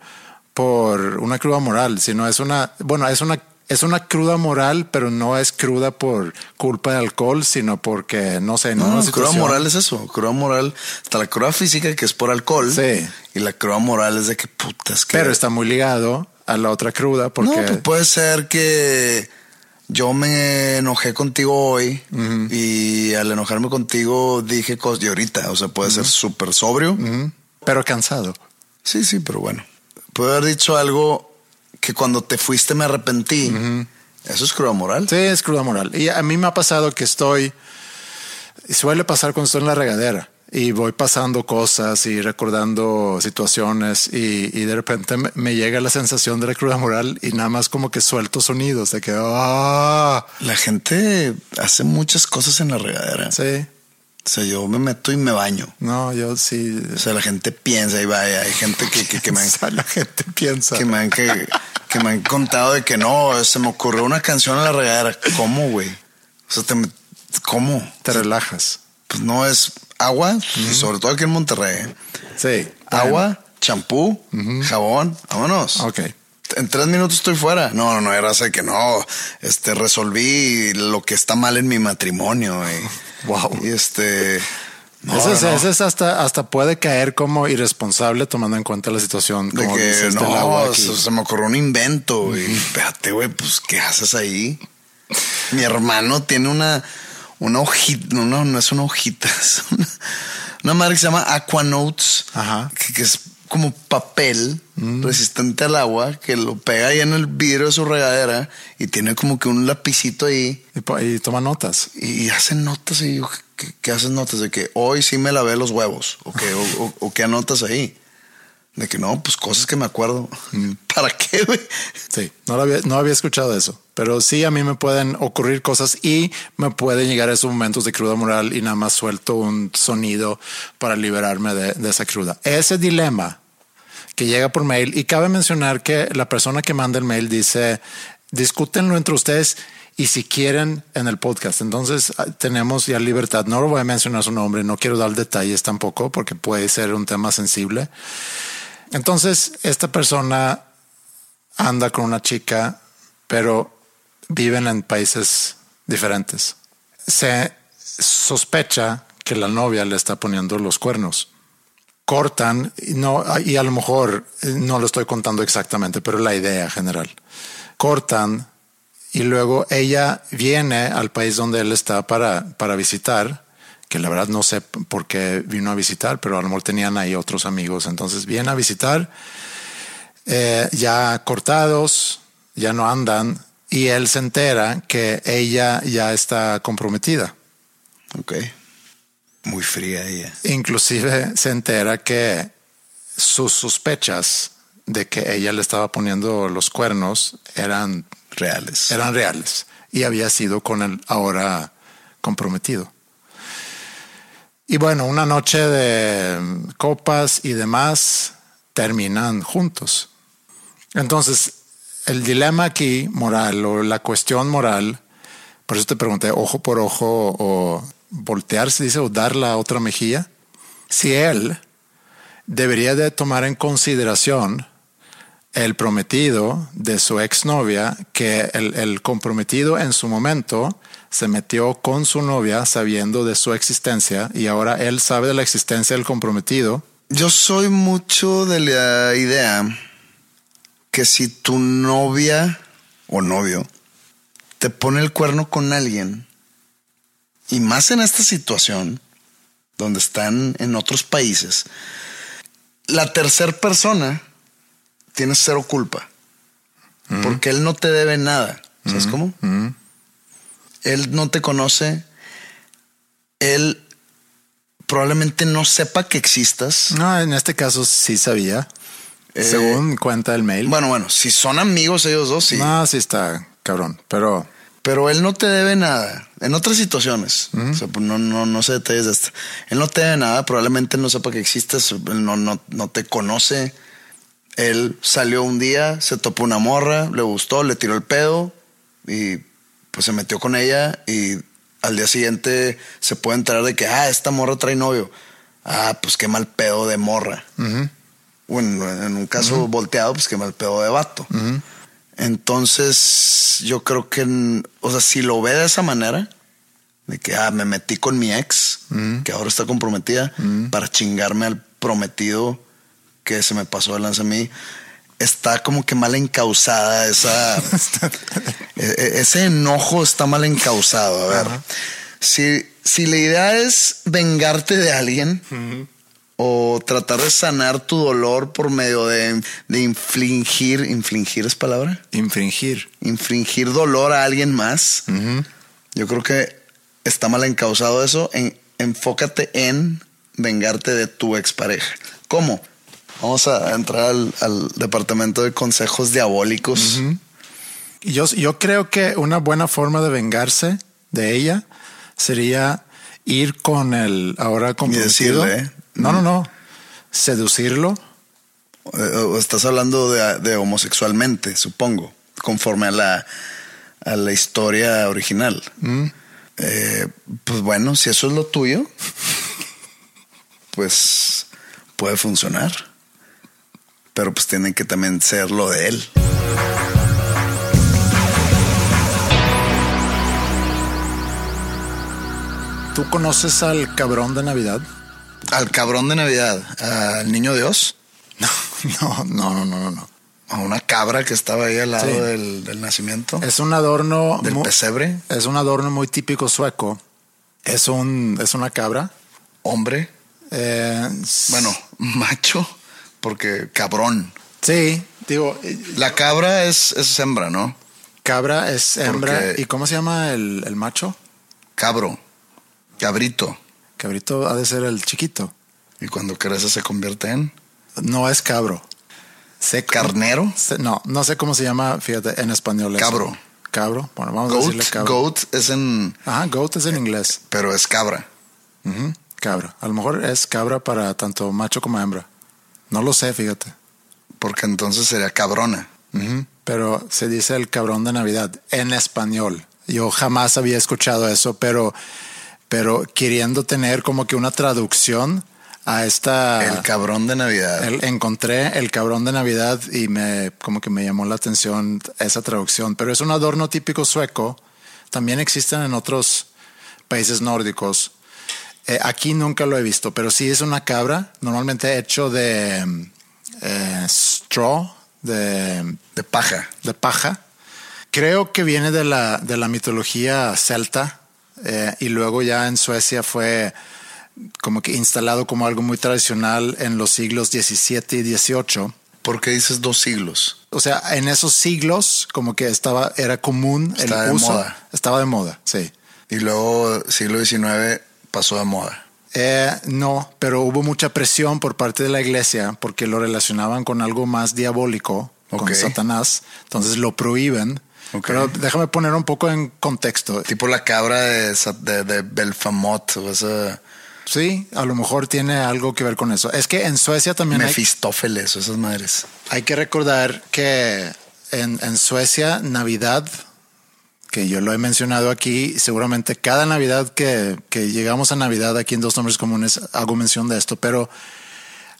por una cruda moral, sino es una, bueno, es una, es una cruda moral, pero no es cruda por culpa de alcohol, sino porque, no sé, en
No,
una
no, cruda
situación-
moral es eso. Cruda moral, está la cruda física que es por alcohol.
Sí.
Y la cruda moral es de que putas que.
Pero está muy ligado a la otra cruda porque...
No, pues puede ser que yo me enojé contigo hoy y al enojarme contigo dije cosas. Y ahorita, o sea, puede ser súper sobrio.
Pero cansado.
Sí, sí, pero bueno. Puedo haber dicho algo que cuando te fuiste me arrepentí. Eso es cruda moral.
Sí, es cruda moral. Y a mí me ha pasado que estoy, suele pasar cuando estoy en la regadera y voy pasando cosas y recordando situaciones y, y de repente me, me llega la sensación de la cruda moral y nada más como que suelto sonidos de que, ah,
La gente hace muchas cosas en la regadera.
sí,
O sea, yo me meto y me baño.
no, yo sí.
O sea, la gente piensa y vaya. Hay gente que, que, que me han,
la gente piensa.
que me han, que, que me han contado de que no, se me ocurrió una canción en la regadera. ¿Cómo, güey? O sea, te, ¿cómo?
Te relajas.
Pues no es agua, y sobre todo aquí en Monterrey. ¿eh?
Sí.
Agua, champú, jabón, vámonos.
Ok.
En tres minutos estoy fuera. No, no, no, era así que no. Este resolví lo que está mal en mi matrimonio. Y,
Wow.
y este. no,
ese, es,
no, no.
ese es hasta, hasta puede caer como irresponsable tomando en cuenta la situación.
De
Como
que
dices, del
no,
agua aquí.
se, se me ocurrió un invento. Y espérate, güey, pues, ¿qué haces ahí? Mi hermano tiene una, una hojita, no, no, no es una hojita, es una, una madre que se llama Aquanotes,
Ajá.
que, que es como papel resistente al agua, que lo pega ahí en el vidrio de su regadera y tiene como que un lapicito ahí
Y, y toma notas.
y hacen notas y yo, ¿qué, qué haces notas? De que hoy sí me lavé los huevos o que, o, o- o qué anotas ahí. De que no, pues cosas que me acuerdo. ¿Para qué?
Sí, no, había, no había escuchado eso, pero sí a mí me pueden ocurrir cosas y me pueden llegar esos momentos de cruda moral y nada más suelto un sonido para liberarme de, de esa cruda. Ese dilema que llega por mail y cabe mencionar que la persona que manda el mail dice discútenlo entre ustedes y si quieren en el podcast. Entonces ah, tenemos ya libertad. No lo voy a mencionar su nombre, no quiero dar detalles tampoco porque puede ser un tema sensible. Entonces esta persona anda con una chica, pero viven en países diferentes. Se sospecha que la novia le está poniendo los cuernos. Cortan, y no, y a lo mejor eh, no lo estoy contando exactamente, pero la idea general. Cortan y luego ella viene al país donde él está para, para visitar, que la verdad no sé por qué vino a visitar, pero a lo mejor tenían ahí otros amigos. Entonces viene a visitar eh, ya cortados, ya no andan, y él se entera que ella ya está comprometida.
Ok. Muy fría ella.
Inclusive se entera que sus sospechas de que ella le estaba poniendo los cuernos eran
Reales.
eran reales y había sido con el ahora comprometido. Y bueno, una noche de copas y demás terminan juntos. Entonces, el dilema aquí moral o la cuestión moral, por eso te pregunté, ojo por ojo o voltear, se dice, o dar la otra mejilla. Si él debería de tomar en consideración el prometido de su exnovia, que el, el comprometido en su momento se metió con su novia sabiendo de su existencia y ahora él sabe de la existencia del comprometido.
Yo soy mucho de la idea que si tu novia o novio te pone el cuerno con alguien, y más en esta situación, donde están en otros países, la tercera persona tiene cero culpa. Porque él no te debe nada. ¿Sabes cómo? Él no te conoce. Él probablemente no sepa que existas.
No, en este caso sí sabía,
Eh,
según cuenta el mail.
Bueno, bueno, si son amigos ellos dos, sí.
No, sí está cabrón, pero
Pero él no te debe nada. En otras situaciones. O sea, pues, no, no, no sé detalles de esta. Él no te debe nada, probablemente no sepa que existes, él no, no, no te conoce. Él salió un día, se topó una morra, le gustó, le tiró el pedo y pues se metió con ella y al día siguiente se puede enterar de que, ah, esta morra trae novio. Ah, pues qué mal pedo de morra. Bueno, en un caso volteado, pues qué mal pedo de vato. Entonces, yo creo que, o sea, si lo ve de esa manera, de que, ah, me metí con mi ex, que ahora está comprometida, para chingarme al prometido que se me pasó de lanza a mí, está como que mal encausada esa. e- e- ese enojo está mal encausado. A ver, si, si la idea es vengarte de alguien, o tratar de sanar tu dolor por medio de, de infligir, infligir es palabra,
Infringir.
infringir dolor a alguien más. Yo creo que está mal encausado eso. En, enfócate en vengarte de tu expareja. ¿Cómo? Vamos a entrar al, al departamento de consejos diabólicos.
Yo, yo creo que una buena forma de vengarse de ella sería ir con el ahora comprometido.
decirle, ¿eh?
No, no, no. Seducirlo.
Eh, o estás hablando de, de homosexualmente, supongo, conforme a la, a la historia original. Eh, pues bueno, si eso es lo tuyo, pues puede funcionar. Pero pues tiene que también ser lo de él.
¿Tú conoces al cabrón de Navidad?
Al cabrón de Navidad, al niño Dios,
No, no, no, no, no, no.
a una cabra que estaba ahí al lado
Sí.
del, del nacimiento,
Es un adorno.
del
mu-
pesebre,
Es un adorno muy típico sueco. Es un, es una cabra.
hombre,
Eh,
bueno, macho, porque cabrón.
sí, digo, eh,
La cabra es, es hembra, ¿no?
cabra es hembra.
Porque-
¿Y cómo se llama el, el macho?
Cabro, cabrito.
Cabrito ha de ser el chiquito.
Y cuando crece se convierte en
No es cabro. Sé
carnero.
no, no sé cómo se llama, fíjate, en español. eso.
Cabro.
Cabro. Bueno, vamos a decirle cabro.
goat es en,
Ajá, goat es en inglés.
pero es cabra.
Cabra. A lo mejor es cabra para tanto macho como hembra. No lo sé, fíjate.
Porque entonces sería cabrona.
Pero se dice el cabrón de Navidad en español. Yo jamás había escuchado eso, pero, pero queriendo tener como que una traducción a esta.
El cabrón de Navidad.
el- encontré el cabrón de Navidad y me como que me llamó la atención esa traducción. Pero es un adorno típico sueco. También existen en otros países nórdicos. Eh, aquí nunca lo he visto, pero sí es una cabra, normalmente hecho de mm, eh, straw, de
de paja.
de paja. Creo que viene de la, de la mitología celta eh, y luego ya en Suecia fue como que instalado como algo muy tradicional en los siglos XVII y XVIII.
¿Por qué dices dos siglos?
O sea, en esos siglos como que estaba, era común
Estaba
el
de
uso.
moda.
Estaba de moda, sí.
Y luego, siglo XIX, pasó de moda.
Eh, no, pero hubo mucha presión por parte de la iglesia porque lo relacionaban con algo más diabólico,
Ok.
con Satanás. Entonces lo prohíben.
Ok.
Pero déjame poner un poco en contexto.
Tipo la cabra de, de, de Belfamot. O esa
Sí, a lo mejor tiene algo que ver con eso. Es que en Suecia también hay,
Mefistófeles o esas madres.
hay que recordar que en, en Suecia Navidad, que yo lo he mencionado aquí, seguramente cada Navidad que, llegamos a Navidad aquí en Dos Nombres Comunes hago mención de esto, pero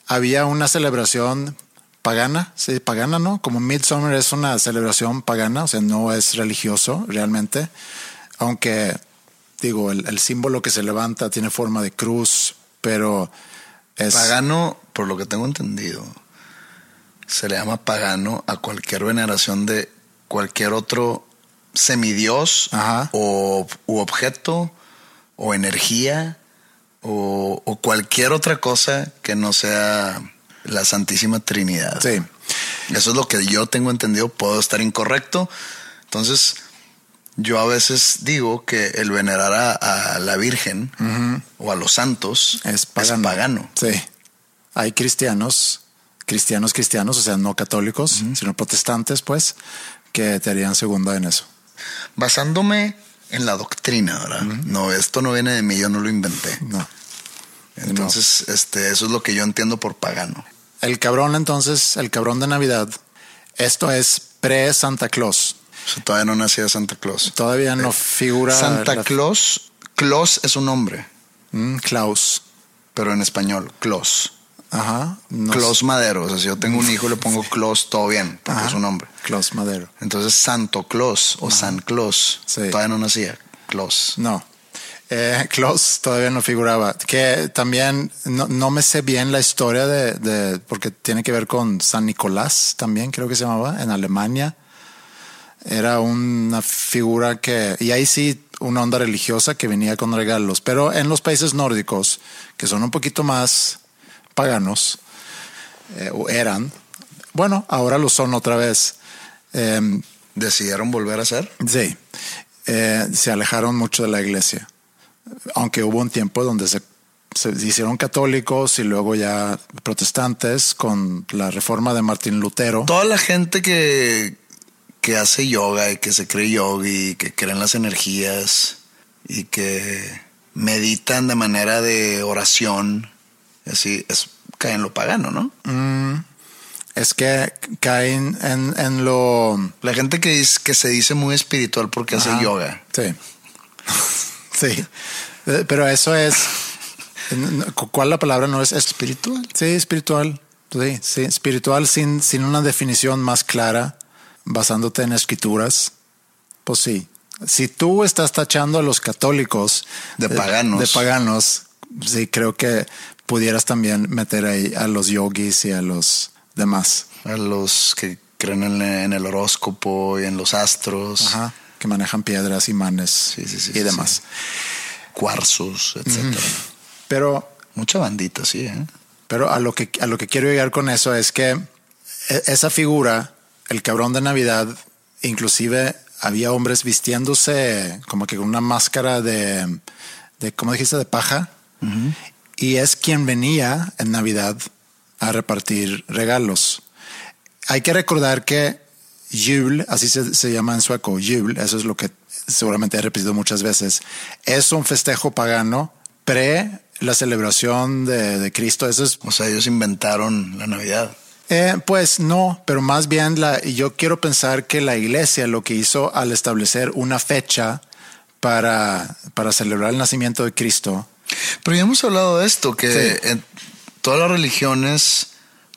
había una celebración pagana, sí, pagana, ¿no? Como Midsummer es una celebración pagana, o sea, no es religioso realmente, aunque digo, el, el símbolo que se levanta tiene forma de cruz, pero es...
Pagano, por lo que tengo entendido, se le llama pagano a cualquier veneración de cualquier otro semidios
Ajá.
o u objeto o energía o, o cualquier otra cosa que no sea la Santísima Trinidad.
Sí.
Eso es lo que yo tengo entendido. Puedo estar incorrecto. Entonces, yo a veces digo que el venerar a, a la Virgen o a los santos
Es pagano.
pagano.
Sí. Hay cristianos, cristianos cristianos, o sea, no católicos, sino protestantes, pues, que te harían segunda en eso.
Basándome en la doctrina, ¿verdad? No, esto no viene de mí, yo no lo inventé.
No.
Entonces, este, eso es lo que yo entiendo por pagano.
El cabrón, entonces, el cabrón de Navidad, esto es pre-Santa Claus.
O sea, todavía no nacía Santa Claus.
Todavía no figura.
Santa
la-
Claus, Claus es un nombre,
Mm, Klaus.
pero en español, Claus.
Ajá. no sé.
Madero. O sea, si yo tengo un hijo, le pongo Claus, todo bien, porque
Ajá.
es un nombre.
Klaus Madero.
Entonces, Santo Claus o San Claus,
Sí.
todavía no nacía. Claus.
No. Eh, todavía no figuraba. Que también no, no me sé bien la historia de, de- porque tiene que ver con San Nicolás también, creo que se llamaba, en Alemania. Era una figura que, y ahí sí, una onda religiosa que venía con regalos. Pero en los países nórdicos, que son un poquito más paganos, eh, o eran, bueno, ahora lo son otra vez. Em,
¿Decidieron volver a ser?
Sí, eh, se alejaron mucho de la iglesia, aunque hubo un tiempo donde se, se hicieron católicos y luego ya protestantes con la reforma de Martín Lutero.
Toda la gente que, que hace yoga y que se cree yogi, que creen las energías y que meditan de manera de oración, así, es, cae en lo pagano, ¿no?
Mm, es que caen en, en lo...
La gente que, dice- que se dice muy espiritual porque hace yoga.
Sí, sí, Eh, pero eso es... ¿Cuál la palabra no es? Espiritual. Sí, espiritual. Sí, sí, espiritual sin, sin una definición más clara, basándote en escrituras. Pues sí. Si tú estás tachando a los católicos
De paganos.
de paganos, sí creo que pudieras también meter ahí a los yogis y a los demás.
A los que creen en, en el horóscopo y en los astros,
Ajá, que manejan piedras, imanes
Sí, sí, sí,
y demás.
cuarzos, etcétera.
Pero
Mucha bandita, sí, ¿eh?
Pero a lo que a lo que quiero llegar con eso es que e- esa figura, el cabrón de Navidad, inclusive había hombres vistiéndose como que con una máscara de, de ¿cómo dijiste? de paja. Y es quien venía en Navidad a repartir regalos. Hay que recordar que Jul, así se, se llama en sueco, Jul, eso es lo que seguramente he repetido muchas veces, es un festejo pagano pre la celebración de, de Cristo. Eso es
O sea, ellos inventaron la Navidad.
eh, pues no, pero más bien la, yo quiero pensar que la iglesia lo que hizo al establecer una fecha para, para celebrar el nacimiento de Cristo.
Pero ya hemos hablado de esto, que
Sí.
en todas las religiones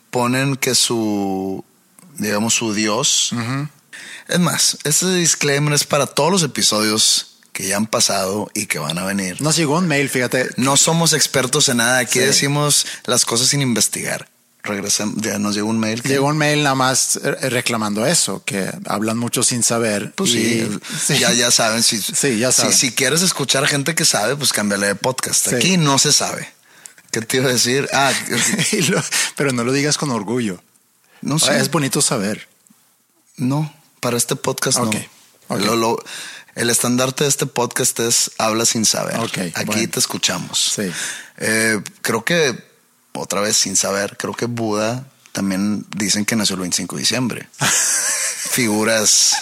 ponen que su, digamos, su Dios. Es más, este disclaimer es para todos los episodios que ya han pasado y que van a venir.
Nos llegó un mail, fíjate.
No somos expertos en nada, aquí
Sí.
decimos las cosas sin investigar. Regresamos, ya nos llegó un mail. que-
Llegó un mail nada más eh, reclamando eso, que hablan mucho sin saber.
Pues
Y-
sí, Ya, ya saben. Si,
Sí, ya
si-
saben.
Si, quieres escuchar gente que sabe, pues cámbiale de podcast.
Sí.
Aquí no se sabe. ¿Qué te iba a decir? Ah,
lo- pero no lo digas con orgullo.
no sé.
Es bonito saber.
No, para este podcast
Ok,
no.
ok.
Lo- lo- el estandarte de este podcast es habla sin saber.
Ok,
Aquí
bueno.
te escuchamos.
Sí.
Eh, creo que, otra vez sin saber, creo que Buda también dicen que nació el 25 de diciembre. Figuras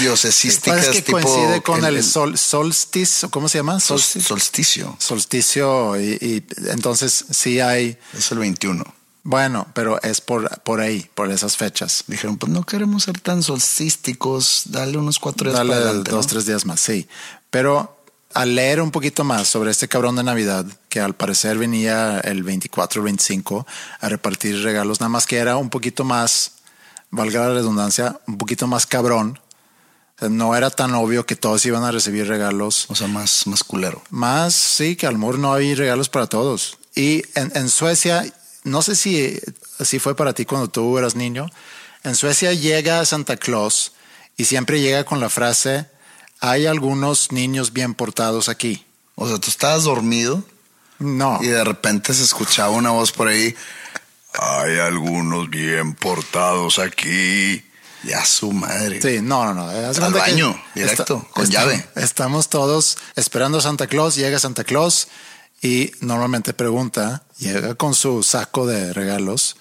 diosesísticas
es que
tipo
coincide con el, sol, solstice, ¿o ¿cómo se llama?
solsticio.
solsticio y, y entonces sí hay,
Es el 21.
bueno, pero es por, por ahí, por esas fechas.
Dijeron, pues no queremos ser tan solstísticos, dale unos cuatro días
Dale
para adelante.
dos,
¿no?
tres días más, sí. Pero al leer un poquito más sobre este cabrón de Navidad, que al parecer venía el 24 o 25 a repartir regalos, nada más que era un poquito más, valga la redundancia, un poquito más cabrón. O sea, No era tan obvio que todos iban a recibir regalos.
O sea, más, más culero.
Más, sí, que al mejor no hay regalos para todos. Y en, en Suecia, no sé si, si fue para ti cuando tú eras niño, en Suecia llega Santa Claus y siempre llega con la frase, hay algunos niños bien portados aquí.
O sea, tú estabas dormido
No,
y de repente se escuchaba una voz por ahí. Hay algunos bien portados aquí. Ya su madre.
sí, no, no, no.
Al baño, directo, con llave.
Estamos todos esperando a Santa Claus, llega Santa Claus y normalmente pregunta, llega con su saco de regalos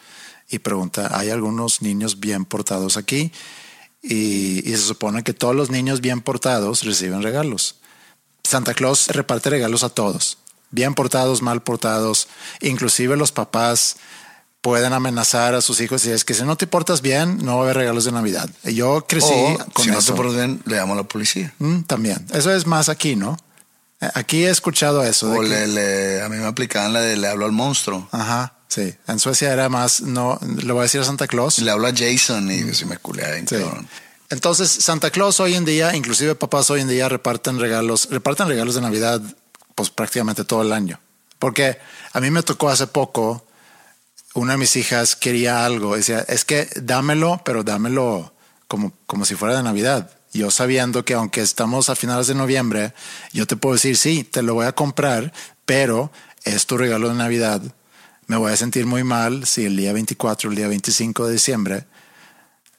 y pregunta, ¿hay algunos niños bien portados aquí? Y, y se supone que todos los niños bien portados reciben regalos. Santa Claus reparte regalos a todos, bien portados, mal portados, inclusive los papás pueden amenazar a sus hijos y es que si no te portas bien, no va a haber regalos de Navidad. Yo crecí
O,
con
si no
eso.
te portas bien, le llamo a la policía.
Mm, también. Eso es más aquí, ¿no? Eh, Aquí he escuchado eso. de
O
que-
le, le- a mí me aplicaban la de le hablo al monstruo.
Ajá, sí. En Suecia era más, no, le voy a decir a Santa Claus.
Le hablo a Jason y si me culea
Sí. Entonces, Santa Claus hoy en día, inclusive papás hoy en día reparten regalos, reparten regalos de Navidad, pues prácticamente todo el año. Porque a mí me tocó hace poco, una de mis hijas quería algo, decía, es que dámelo, pero dámelo como, como si fuera de Navidad. Yo sabiendo que aunque estamos a finales de noviembre, yo te puedo decir, sí, te lo voy a comprar, pero es tu regalo de Navidad. Me voy a sentir muy mal si el día 24, el día 25 de diciembre,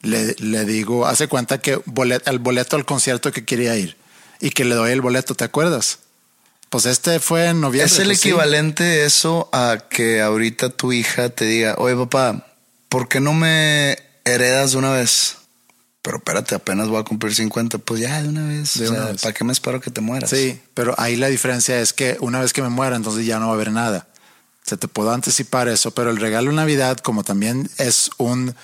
le, le digo, hace cuenta que bolet- el boleto al concierto que quería ir y que le doy el boleto, ¿te acuerdas? Pues este fue en noviembre.
Es el
pues sí.
equivalente eso a que ahorita tu hija te diga, oye papá, ¿por qué no me heredas de una vez? Pero espérate, apenas voy a cumplir 50, pues ya de una vez.
De
O sea,
una vez.
¿Para qué me espero que te mueras?
Sí, pero ahí la diferencia es que una vez que me muera, entonces ya no va a haber nada. Se te puedo anticipar eso, pero el regalo de Navidad, como también es un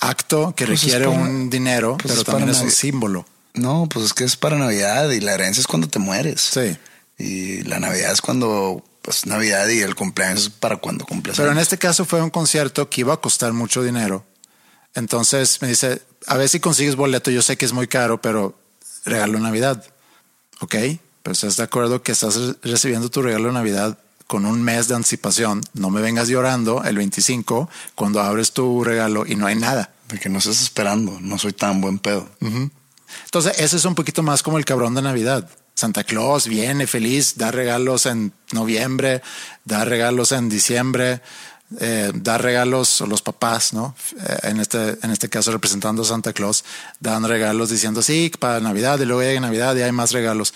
acto que
Pues es
requiere
para-
un dinero,
pues
pero
es
también es un símbolo.
No, pues es que es para Navidad y la herencia es cuando te mueres.
Sí.
Y la Navidad es cuando, pues Navidad y el cumpleaños es para cuando cumples.
Pero en este caso fue un concierto que iba a costar mucho dinero. Entonces me dice, a ver si consigues boleto, yo sé que es muy caro, pero regalo Navidad. Ok, pero estás de acuerdo que estás re- recibiendo tu regalo de Navidad con un mes de anticipación. No me vengas llorando el 25 cuando abres tu regalo y no hay nada.
De que no estés esperando, no soy tan buen pedo.
Entonces, ese es un poquito más como el cabrón de Navidad. Santa Claus viene feliz, da regalos en noviembre, da regalos en diciembre, eh, da regalos a los papás, ¿no? Eh, en, este, en este caso, representando a Santa Claus, dan regalos diciendo sí, para Navidad, y luego llega Navidad y hay más regalos.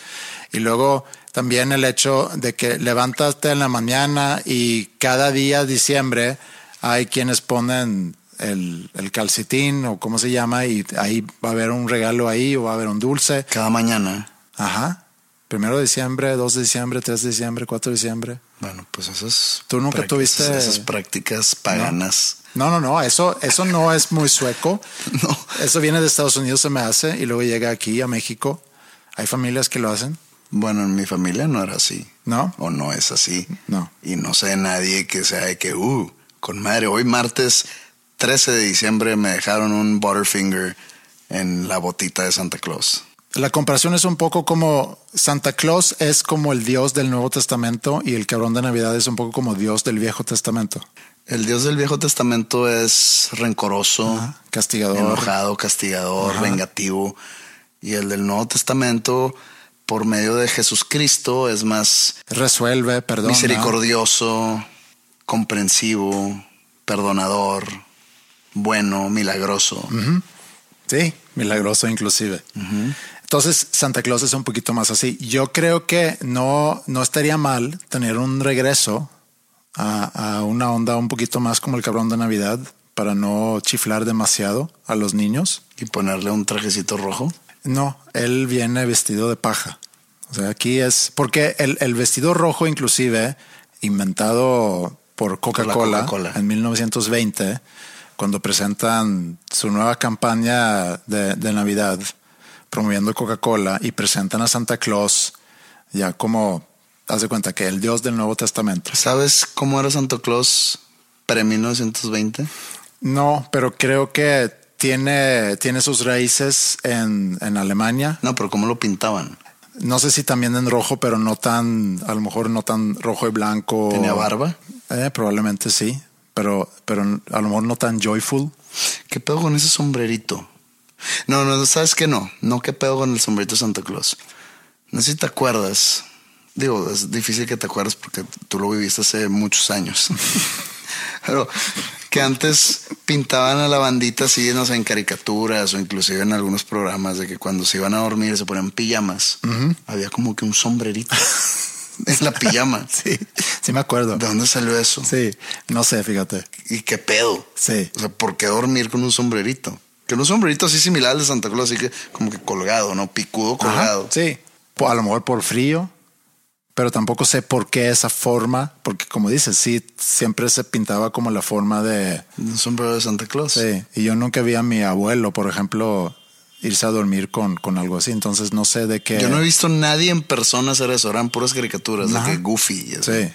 Y luego también el hecho de que levántate en la mañana y cada día diciembre hay quienes ponen el, el calcetín o cómo se llama y ahí va a haber un regalo ahí o va a haber un dulce.
Cada mañana.
Ajá. Primero de diciembre, 2 de diciembre, 3 de diciembre, 4 de diciembre.
Bueno, pues esas.
¿Tú nunca tuviste-
esas prácticas paganas?
No, no, no, eso, eso no es muy sueco.
No.
Eso viene de Estados Unidos, se me hace, y luego llega aquí a México. Hay familias que lo hacen,
Bueno, en mi familia no era así.
¿no?
O no es así.
No.
Y no sé de nadie que sea de que, uh, con madre, hoy martes 13 de diciembre me dejaron un Butterfinger en la botita de Santa Claus.
La comparación es un poco como Santa Claus es como el Dios del Nuevo Testamento y el cabrón de Navidad es un poco como Dios del Viejo Testamento.
El Dios del Viejo Testamento es rencoroso,
Ajá, castigador.
enojado, castigador,
Ajá.
vengativo. Y el del Nuevo Testamento, por medio de Jesucristo, es más
Resuelve, perdona.
misericordioso, comprensivo, perdonador, bueno, milagroso.
Sí, milagroso inclusive. Entonces, Santa Claus es un poquito más así. Yo creo que no, no estaría mal tener un regreso a, a una onda un poquito más como el cabrón de Navidad para no chiflar demasiado a los niños.
Y ponerle un trajecito rojo.
No, él viene vestido de paja. O sea, aquí es porque el, el vestido rojo inclusive inventado por Coca-Cola en 1920, cuando presentan su nueva campaña de, de Navidad promoviendo Coca-Cola y presentan a Santa Claus ya como, haz de cuenta que el Dios del Nuevo Testamento.
¿Sabes cómo era Santa Claus pre-1920?
No, pero creo que tiene, tiene sus raíces en, en Alemania.
No, pero ¿cómo lo pintaban?
No sé si también en rojo, pero no tan, a lo mejor no tan rojo y blanco.
¿Tenía barba?
Eh, probablemente sí, pero, pero a lo mejor no tan joyful.
¿Qué pedo con ese sombrerito? No, no, ¿sabes qué no? No, ¿qué pedo con el sombrerito Santa Claus? No sé si te acuerdas. Digo, es difícil que te acuerdes porque tú lo viviste hace muchos años. Pero que antes pintaban a la bandita así, no sé, en caricaturas o inclusive en algunos programas de que cuando se iban a dormir se ponían pijamas. Había como que un sombrerito en la pijama.
Sí, sí me acuerdo.
¿De dónde salió eso?
Sí, no sé, fíjate.
¿Y qué pedo?
Sí.
O sea, ¿por qué dormir con un sombrerito? Que un sombrerito así similar al de Santa Claus, así que como que colgado, ¿no? Picudo
Ajá,
colgado.
sí. Po- A lo mejor por frío, pero tampoco sé por qué esa forma, porque como dices, sí, siempre se pintaba como la forma de...
Un sombrero de Santa Claus.
Sí, y yo nunca vi a mi abuelo, por ejemplo, irse a dormir con, con algo así, entonces no sé de qué...
Yo no he visto nadie en persona hacer eso, eran puras caricaturas, de que Goofy. así.
Sí,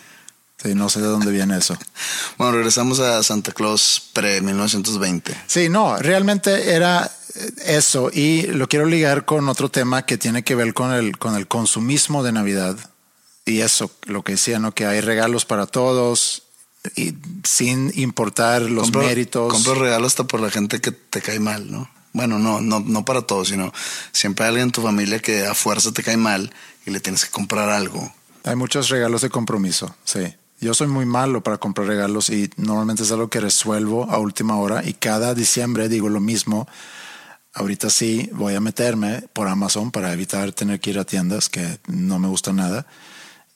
sí, no sé de dónde viene eso.
Bueno, regresamos a Santa Claus pre-1920.
Sí, no, realmente era eso y lo quiero ligar con otro tema que tiene que ver con el, con el consumismo de Navidad y eso, lo que decía, ¿no? Que hay regalos para todos y sin importar los
Compro-
méritos.
Compro regalos hasta por la gente que te cae mal, ¿no? Bueno, no, no, no para todos, sino siempre hay alguien en tu familia que a fuerza te cae mal y le tienes que comprar algo.
Hay muchos regalos de compromiso, sí. Yo soy muy malo para comprar regalos y normalmente es algo que resuelvo a última hora y cada diciembre digo lo mismo. Ahorita sí voy a meterme por Amazon para evitar tener que ir a tiendas que no me gusta nada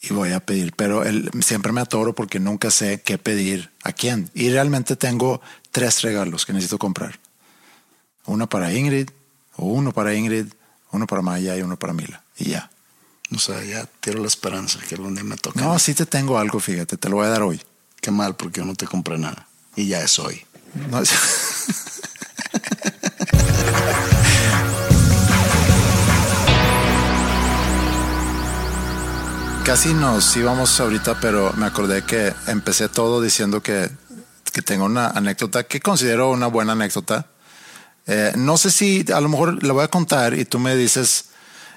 y voy a pedir, pero el- siempre me atoro porque nunca sé qué pedir a quién. Y realmente tengo tres regalos que necesito comprar. Uno para Ingrid, o uno para Ingrid, uno para Maya y uno para Mila. Y ya.
O sea, ya tiro la esperanza que algún día me toque.
No, sí te tengo algo, fíjate, te lo voy a dar hoy.
Qué mal, porque yo no te compré nada. Y ya es hoy.
No, Casi nos íbamos ahorita, pero me acordé que empecé todo diciendo que, que tengo una anécdota que considero una buena anécdota. Eh, no sé si a lo mejor la voy a contar y tú me dices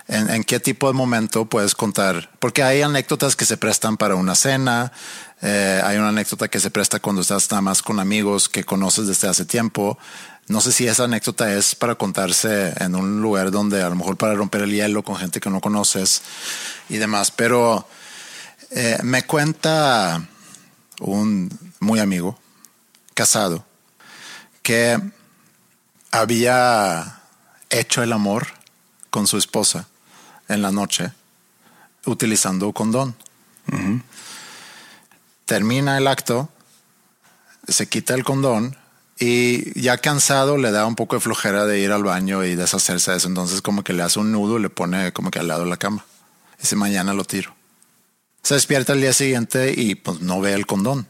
en, qué tipo de momento puedes contar, porque hay anécdotas que se prestan para una cena, eh, hay una anécdota que se presta cuando estás nada más con amigos que conoces desde hace tiempo. No sé si esa anécdota es para contarse en un lugar donde a lo mejor para romper el hielo con gente que no conoces y demás, pero eh, me cuenta un muy amigo casado que había hecho el amor con su esposa en la noche utilizando condón. Termina el acto, se quita el condón y ya cansado le da un poco de flojera de ir al baño y deshacerse de eso. Entonces como que le hace un nudo y le pone como que al lado de la cama. Dice, mañana lo tiro. Se despierta el día siguiente y pues no ve el condón.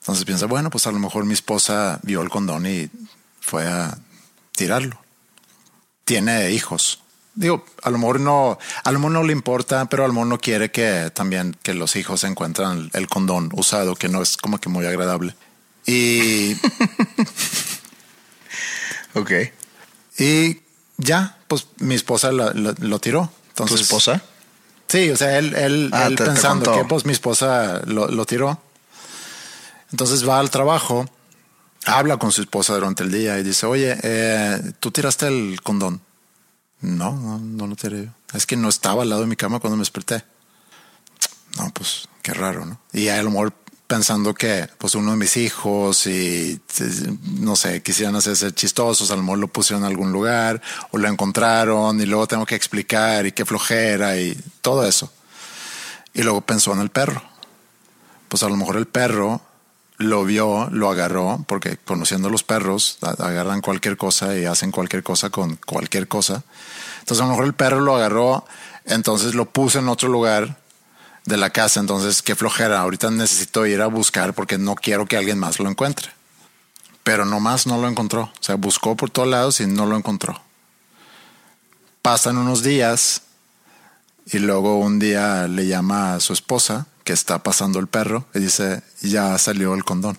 Entonces piensa, bueno, pues a lo mejor mi esposa vio el condón y fue a tirarlo. Tiene hijos. Digo, a lo mejor no, a lo mejor no le importa, pero a lo mejor no quiere que también que los hijos encuentran el condón usado, que no es como que muy agradable. Y
Ok.
Y ya, pues mi esposa la- la- lo tiró. Entonces,
¿Tu esposa?
Sí, o sea, él, él,
Ah,
él
te- te
pensando que pues mi esposa lo, lo tiró. Entonces va al trabajo, habla con su esposa durante el día y dice, oye, eh, ¿tú tiraste el condón? No, no, no lo tiré. Es que no estaba al lado de mi cama cuando me desperté. No, pues qué raro, ¿no? Y a lo mejor pensando que pues uno de mis hijos y eh, no sé, quisieran hacerse chistosos, a lo mejor lo pusieron en algún lugar o lo encontraron y luego tengo que explicar y qué flojera y todo eso. Y luego pensó en el perro. Pues a lo mejor el perro lo vio, lo agarró, porque conociendo los perros, a- agarran cualquier cosa y hacen cualquier cosa con cualquier cosa. Entonces a lo mejor el perro lo agarró, entonces lo puso en otro lugar de la casa. Entonces, qué flojera. Ahorita necesito ir a buscar porque no quiero que alguien más lo encuentre. Pero nomás no lo encontró. O sea, buscó por todos lados y no lo encontró. Pasan unos días y luego un día le llama a su esposa que está pasando el perro y dice, ya salió el condón.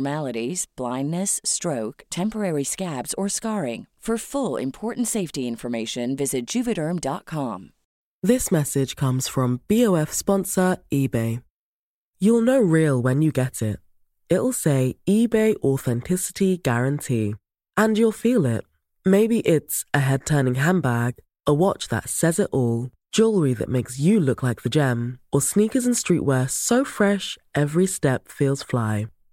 abnormalities, blindness, stroke, temporary scabs, or scarring. For full important safety information, visit juvederm.com.
This message comes from BOF sponsor eBay. You'll know real when you get it. It'll say eBay Authenticity Guarantee. And you'll feel it. Maybe it's a head turning handbag, a watch that says it all, jewelry that makes you look like the gem, or sneakers and streetwear so fresh every step feels fly.